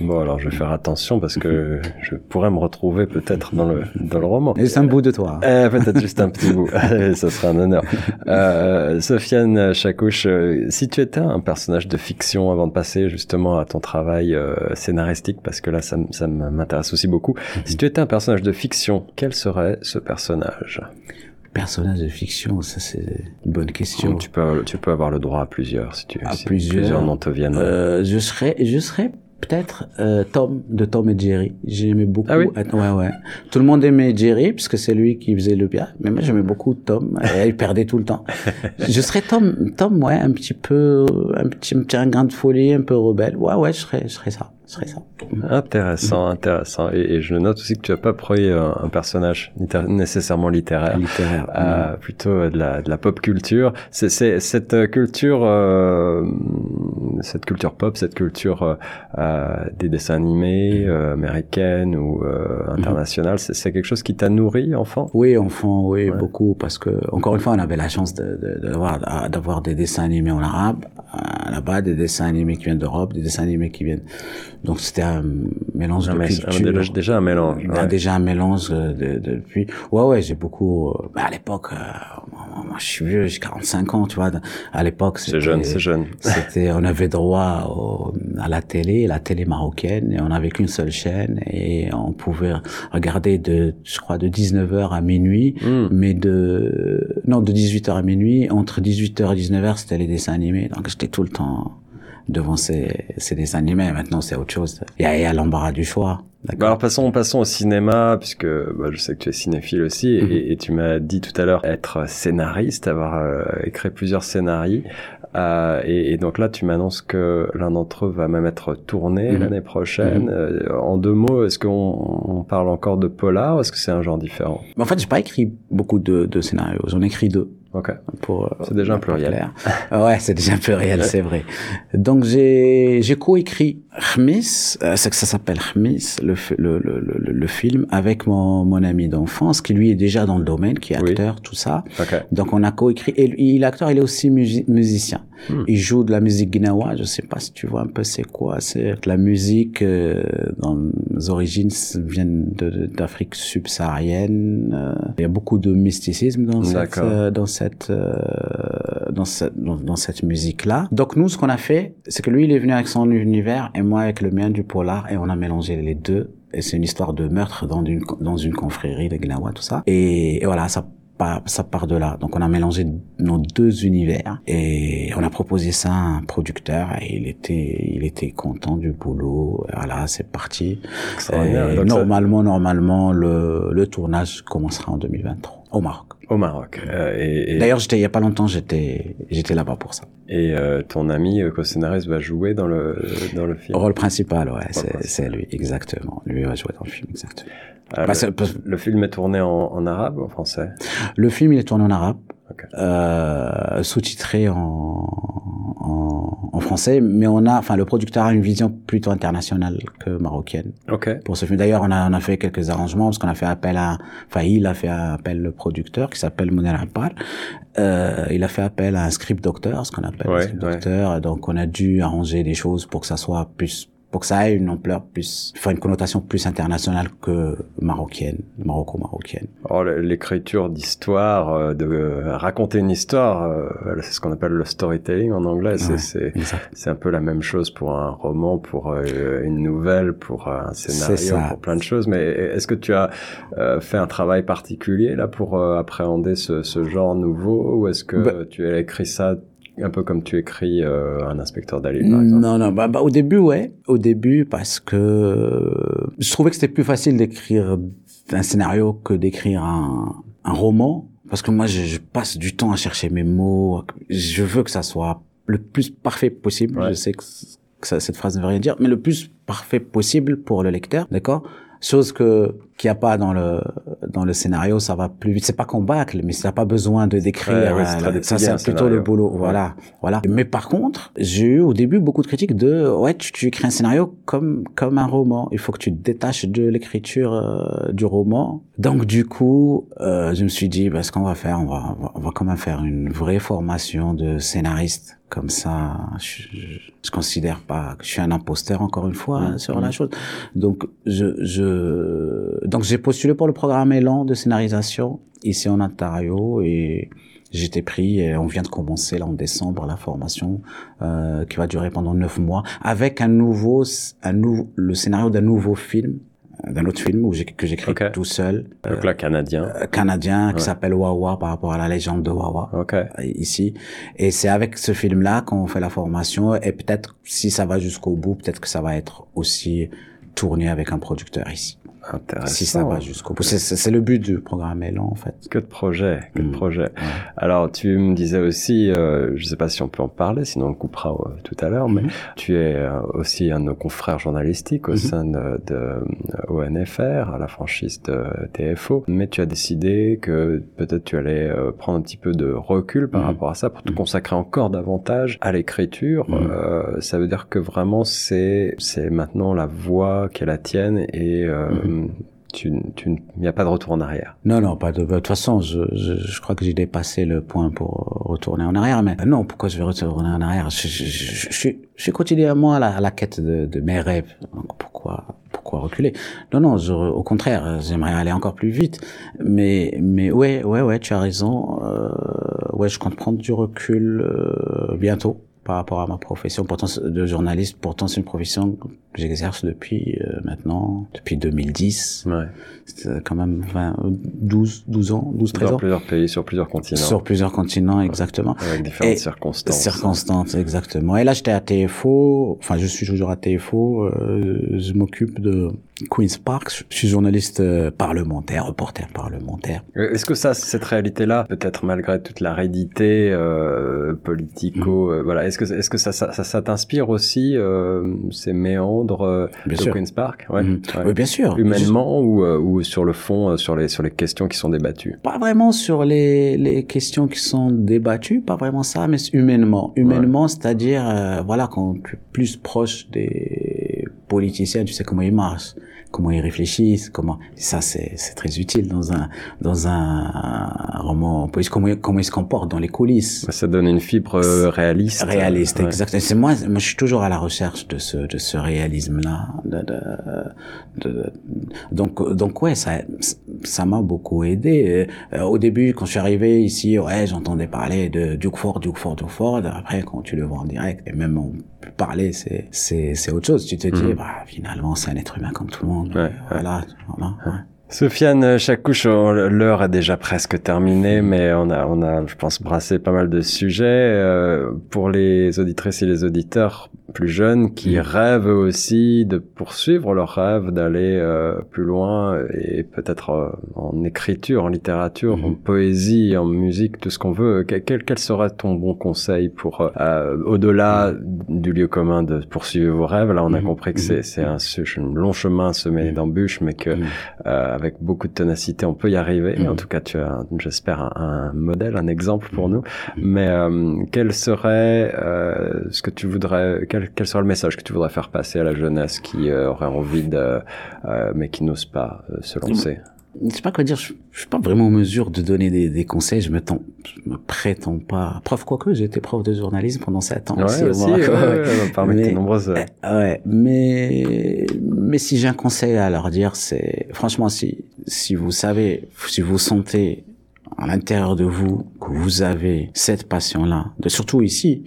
Bon, alors je vais faire attention parce que je pourrais me retrouver peut-être dans le dans le roman. C'est un bout de toi. Eh, peut-être juste un petit bout. ça serait un honneur. Euh, Sofiane Chakouche, euh, si tu étais un personnage de fiction avant de passer justement à ton travail euh, scénaristique, parce que là ça, ça m'intéresse aussi beaucoup. Si tu étais un personnage de fiction, quel serait ce personnage? Personnage de fiction, ça c'est une bonne question. Tu peux tu peux avoir le droit à plusieurs si tu À si plusieurs. plusieurs noms te viennent. Euh, je serais, je serais peut-être euh, Tom de Tom et Jerry. J'aimais beaucoup. Ah oui ouais, ouais. Tout le monde aimait Jerry parce que c'est lui qui faisait le bien. Mais moi j'aimais beaucoup Tom. Et il perdait tout le temps. je serais Tom, Tom, ouais, un petit peu, un petit, un grain de folie, un peu rebelle. Ouais, ouais, je serais, je serais ça. Je serais ça. Intéressant, intéressant. Et, et je note aussi que tu as pas pris euh, un personnage nécessairement littéraire. Littéraire. Euh, plutôt euh, de la, de la pop culture. C'est, cette euh, culture, euh, cette culture pop, cette culture euh, des dessins animés euh, américaines ou euh, internationales. C'est, c'est quelque chose qui t'a nourri, enfant? Oui, enfant, oui, Ouais. beaucoup, parce que encore une fois, on avait la chance de, de, d'avoir, d'avoir des dessins animés en arabe, là-bas, des dessins animés qui viennent d'Europe, des dessins animés qui viennent. Donc c'était un mélange Un de cultures. déjà, un mélange. Ah, ouais. déjà un mélange de, de, de- depuis. Ouais, ouais, j'ai beaucoup. euh, bah, à l'époque, euh, moi, moi, je suis vieux, j'ai 45 ans, tu vois. À l'époque, C'est jeune, c'est jeune. C'était, on avait droit au- à la télé, la télé marocaine, et on n'avait qu'une seule chaîne, et on pouvait regarder de, je crois, de 19h à minuit, Hmm. mais de, non, de 18h à minuit, entre 18h et 19h, c'était les dessins animés, donc j'étais tout le temps devant ces, ces dessins animés. Maintenant, c'est autre chose. Il y a, il y a l'embarras du choix. Bah alors passons, passons au cinéma, puisque bah, je sais que tu es cinéphile aussi, et, Mhm. et tu m'as dit tout à l'heure être scénariste, avoir euh, écrit plusieurs scénarios, euh, et, et donc là tu m'annonces que l'un d'entre eux va même être tourné Mhm. l'année prochaine. Mhm. Euh, en deux mots, est-ce qu'on on parle encore de polar, ou est-ce que c'est un genre différent? En fait, j'ai pas écrit beaucoup de, de scénarios. J'en ai écrit deux. Ok. Pour, euh, C'est déjà un pluriel. Ah ouais, c'est déjà un pluriel, c'est vrai. Donc j'ai j'ai coécrit Khmis, euh, c'est que ça s'appelle Khmis, le, le, le, le, le film, avec mon, mon ami d'enfance qui lui est déjà dans le domaine, qui est Oui. acteur, tout ça. Ok. Donc on a coécrit et lui, il est acteur, il est aussi musi- musicien. Hmm. Il joue de la musique guinawa, je sais pas si tu vois un peu c'est quoi, c'est de la musique euh, dans les origines viennent d'Afrique subsaharienne. euh, il y a beaucoup de mysticisme dans cette euh, dans cette euh, dans cette dans, dans cette musique là. Donc nous ce qu'on a fait, c'est que lui il est venu avec son univers et moi avec le mien du polar et on a mélangé les deux et c'est une histoire de meurtre dans une dans une confrérie de Gnawa tout ça et, et voilà ça part, ça part de là. Donc on a mélangé nos deux univers et on a proposé ça à un producteur et il était il était content du boulot. Voilà, c'est parti. Et normalement normalement le le tournage commencera en 2023 au Maroc. au Maroc. Euh, et et, D'ailleurs, j'étais il y a pas longtemps, j'étais j'étais là-bas pour ça. et, euh, ton ami euh, co-scénariste va jouer dans le dans le film? Rôle principal, ouais, c'est lui exactement. Lui va jouer dans le film exactement. Ah, Bah, le, le film est tourné en, en arabe ou en français? Le film, il est tourné en arabe, Ok. euh, sous-titré en, en, en français, mais on a, enfin, le producteur a une vision plutôt internationale que marocaine Ok. pour ce film. D'ailleurs, on a, on a fait quelques arrangements parce qu'on a fait appel à, enfin, il a fait appel le producteur qui s'appelle Mounir Abbal. Euh, il a fait appel à un script docteur, ce qu'on appelle Ouais, un script ouais. docteur. Donc, on a dû arranger des choses pour que ça soit plus pour que ça ait une ampleur plus, enfin une connotation plus internationale que marocaine, maroco-marocaine. Oh, l'écriture d'histoire, euh, de euh, raconter une histoire, euh, c'est ce qu'on appelle le storytelling en anglais. C'est Ouais. un peu la même chose pour un roman, pour une nouvelle, pour un scénario, pour plein de choses. Mais est-ce que tu as fait un travail particulier là pour appréhender ce, ce genre nouveau, ou est-ce que Bah- tu as écrit ça un peu comme tu écris euh, un inspecteur Dalit par exemple Non, non, bah, bah, au début, ouais. Au début, parce que euh, je trouvais que c'était plus facile d'écrire un scénario que d'écrire un, un roman. Parce que moi, je, je passe du temps à chercher mes mots. Je veux que ça soit le plus parfait possible. Ouais. Je sais que, que ça- cette phrase ne veut rien dire, mais le plus parfait possible pour le lecteur, d'accord? Chose que qu'il n'y a pas dans le dans le scénario, ça va plus vite. C'est pas qu'on bâcle, mais ça n'a pas besoin de décrire. Ouais, ouais, c'est euh, ça, c'est plutôt le boulot. Ouais. Voilà, voilà. Mais par contre, j'ai eu au début beaucoup de critiques de ouais, tu, tu écris un scénario comme comme un roman. Il faut que tu te détaches de l'écriture euh, du roman. Donc du coup, euh, je me suis dit, bah, ce qu'on va faire, on va, on va on va quand même faire une vraie formation de scénariste comme ça, je, je, je, considère pas que je suis un imposteur encore une fois Mmh. sur la chose. Donc je, je donc j'ai postulé pour le programme Elan de scénarisation ici en Ontario et j'étais pris et on vient de commencer là en décembre la formation euh, qui va durer pendant neuf mois avec un nouveau un nouveau le scénario d'un nouveau film d'un autre film où que j'écris Ok. tout seul Donc là, canadien. euh, canadien qui Ouais. s'appelle Wawa par rapport à la légende de Wawa Ok. euh, ici et c'est avec ce film là qu'on fait la formation et peut-être si ça va jusqu'au bout peut-être que ça va être aussi tourné avec un producteur ici Intéressant. si ça va jusqu'au bout c'est, le but du programme Elan en fait Que de projets, que de Mm. projets. Alors, tu me disais aussi, euh, je sais pas si on peut en parler, sinon on le coupera euh, tout à l'heure, mais Mhm. tu es euh, aussi un de nos confrères journalistiques au Mhm. sein de, de euh, ONFR, à la franchise de TFO, mais tu as décidé que peut-être tu allais euh, prendre un petit peu de recul par Mhm. rapport à ça pour te consacrer encore davantage à l'écriture. Ça veut dire que vraiment c'est c'est maintenant la voix qui est la tienne et. Tu, tu, il n'y a pas de retour en arrière. Non, non, pas de. De toute façon, je, je, crois que j'ai dépassé le point pour retourner en arrière. Mais non, pourquoi je vais retourner en arrière? Je, je, suis- quotidiennement à la, à la quête de, mes rêves. Pourquoi, pourquoi reculer? Non, non. Au contraire, j'aimerais aller encore plus vite. Mais, mais ouais, ouais, ouais, tu as raison. Euh, ouais, je compte prendre du recul euh, bientôt par rapport à ma profession pourtant de journaliste. Pourtant, c'est une profession j'exerce depuis euh, maintenant, depuis 2010. Ouais. C'est quand même 20, 12, 12 ans, 12, 13 Dans ans. plusieurs pays, sur plusieurs continents, Sur plusieurs continents, exactement. avec différentes Et- circonstances. Circonstances, exactement. Et là, j'étais à TFO, enfin, je suis toujours à TFO, euh, je m'occupe de Queen's Park, je suis journaliste euh, parlementaire, reporter parlementaire. Euh, Est-ce que ça, cette réalité-là, peut-être malgré toute la rédité euh, politico, euh, voilà, est-ce que est-ce que ça ça, ça, ça t'inspire aussi euh, ces méandres euh, Bien de sûr. Queens Park, ouais, Mhm. ouais. Oui, bien sûr. humainement ou, euh, ou sur le fond, euh, sur les sur les questions qui sont débattues? pas vraiment sur les, les questions qui sont débattues, pas vraiment ça, mais humainement. Humainement, c'est-à-dire, euh, voilà, quand tu es plus proche des politiciens, tu sais comment ils marchent, comment ils réfléchissent, comment ça c'est c'est très utile dans un dans un roman politique, comment comment ils se comportent dans les coulisses. Ça donne une fibre euh, réaliste. Réaliste, Ouais. exact. C'est moi, moi, je suis toujours à la recherche de ce, de ce. De, de, de- donc, donc ouais, ça, ça m'a beaucoup aidé. Euh, au début, quand je suis arrivé ici, ouais, j'entendais parler de Duke Ford, Duke Ford, Duke Ford. Après, quand tu le vois en direct, et même peut parler, c'est, c'est, c'est autre chose. Tu te dis, Mhm. bah, finalement, c'est un être humain comme tout le monde. Ouais, voilà, voilà. Sofiane Chakouche, on- l'heure est déjà presque terminée, mais on a, on a, je pense, brassé pas mal de sujets. Euh, pour les auditrices et les auditeurs plus jeunes qui Mm. rêvent aussi de poursuivre leur rêve, d'aller euh, plus loin et peut-être euh, en écriture, en littérature, Mm. en poésie, en musique, tout ce qu'on veut. Quel, quel, serait ton bon conseil pour, euh, euh, au-delà du lieu commun de poursuivre vos rêves? Là, on a Mm. compris que c'est, c'est un, un long chemin semé Mm. d'embûches, mais que Mm. euh, avec beaucoup de ténacité, on peut y arriver. Mhm. En tout cas, tu as, j'espère, un, un modèle, un exemple pour nous. Mais euh, quel serait euh, ce que tu voudrais, quel, quel serait le message que tu voudrais faire passer à la jeunesse qui euh, aurait envie de, euh, mais qui n'ose pas euh, se lancer? Je sais pas quoi dire, je, je suis pas vraiment en mesure de donner des, des conseils, je me, je me prétends pas. Prof, quoique, j'ai été prof de journalisme pendant sept ans Ouais, aussi, au aussi, ouais, ouais, parmi Mais- nombreuses. Ouais, mais mais si j'ai un conseil à leur dire, c'est franchement si si vous savez, si vous sentez à l'intérieur de vous que vous avez cette passion-là, de- surtout ici.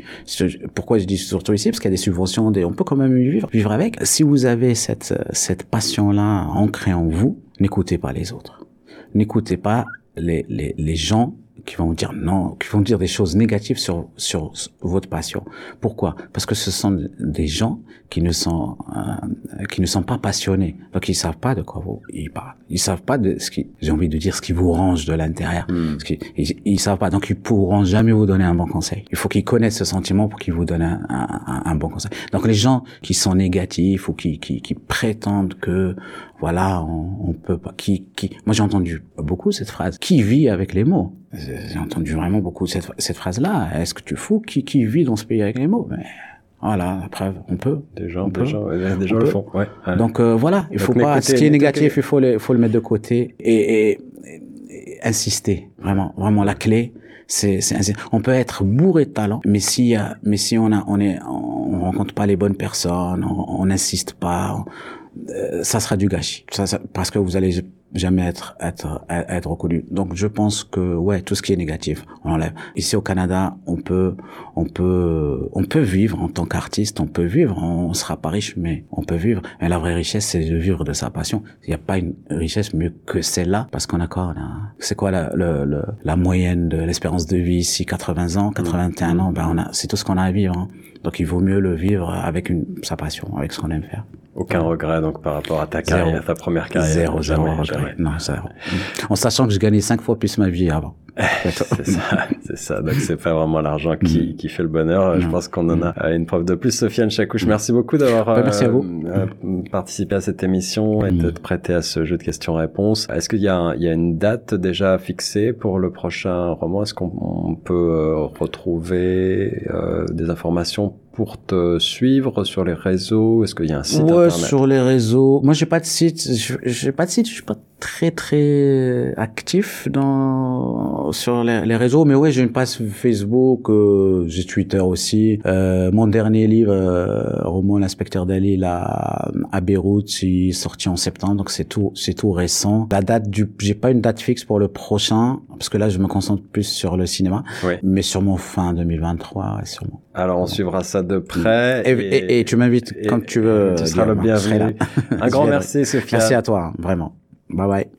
Pourquoi je dis surtout ici? Parce qu'il y a des subventions, on peut quand même vivre, vivre avec. Si vous avez cette cette passion-là ancrée en vous, n'écoutez pas les autres. N'écoutez pas les, les les gens qui vont dire non, qui vont dire des choses négatives sur sur votre passion. Pourquoi? Parce que ce sont des gens qui ne sont euh, qui ne sont pas passionnés, donc ils savent pas de quoi vous ils parlent. Ils savent pas de ce qui j'ai envie de dire ce qui vous range de l'intérieur. qu'ils ils, ils savent pas, donc ils pourront jamais vous donner un bon conseil. Il faut qu'ils connaissent ce sentiment pour qu'ils vous donnent un, un, un- un bon conseil. Donc les gens qui sont négatifs ou qui, qui, qui prétendent que voilà on, on peut pas, qui, qui, moi j'ai entendu beaucoup cette phrase, qui vit avec les mots. J'ai entendu vraiment beaucoup cette, cette phrase-là. Est-ce que tu fous qui, qui vit dans ce pays avec les mots? Mais voilà, la preuve, on peut. Des gens, On des peut. gens, des gens le font. Ouais. ouais. Donc euh, voilà, il Donc, faut pas. Ce qui est négatif, il faut le, faut le mettre de côté. Et, et, et- insister. Vraiment, vraiment la clé, c'est, c'est, on peut être bourré de talent, mais si, mais si on a, on est, on rencontre pas les bonnes personnes, on n'insiste pas, ça sera du gâchis. Ça, ça, parce que vous allez jamais être être être reconnu. Donc je pense que ouais, tout ce qui est négatif, on enlève. Ici au Canada, on peut on peut on peut vivre en tant qu'artiste, on peut vivre, on sera pas riche mais on peut vivre. Mais la vraie richesse c'est de vivre de sa passion. Il n'y a pas une richesse mieux que celle-là parce qu'on a quoi c'est quoi la le, la moyenne de l'espérance de vie ici? 80 ans, 81 mmh. ans, ben on a c'est tout ce qu'on a à vivre. Hein. Donc il vaut mieux le vivre avec une sa passion, avec ce qu'on aime faire. Aucun regret donc par rapport à ta carrière, ta première carrière. Zéro, zéro regret. Non, zéro. En sachant que je gagnais cinq fois plus ma vie avant. C'est ça, c'est ça. Donc c'est pas vraiment l'argent qui, mm. qui fait le bonheur. Je pense qu'on en a euh, une preuve de plus. Sofiane Chakouche, mm. merci beaucoup d'avoir bah, merci à vous. Euh, participé à cette émission et de te prêter à ce jeu de questions-réponses. Est-ce qu'il y, a il y a une date déjà fixée pour le prochain roman? Est-ce qu'on peut euh, retrouver des informations pour te suivre sur les réseaux? Est-ce qu'il y a un site ouais, internet? sur les réseaux. Moi, j'ai pas de site. J'ai pas de site. Je suis pas très très actif dans sur les, les réseaux, mais ouais, j'ai une page Facebook, euh, j'ai Twitter aussi. Euh, mon dernier livre, euh, roman l'inspecteur d'Ali, là à Beyrouth, il est sorti en septembre, donc c'est tout c'est tout récent. La date du, j'ai pas une date fixe pour le prochain parce que là, je me concentre plus sur le cinéma, mais sûrement fin 2023, sûrement. Alors, on suivra ça de près. Et, et, tu m'invites quand tu veux. Tu seras le bienvenu. Un grand merci, Sophia. Merci à toi, vraiment. Bye bye.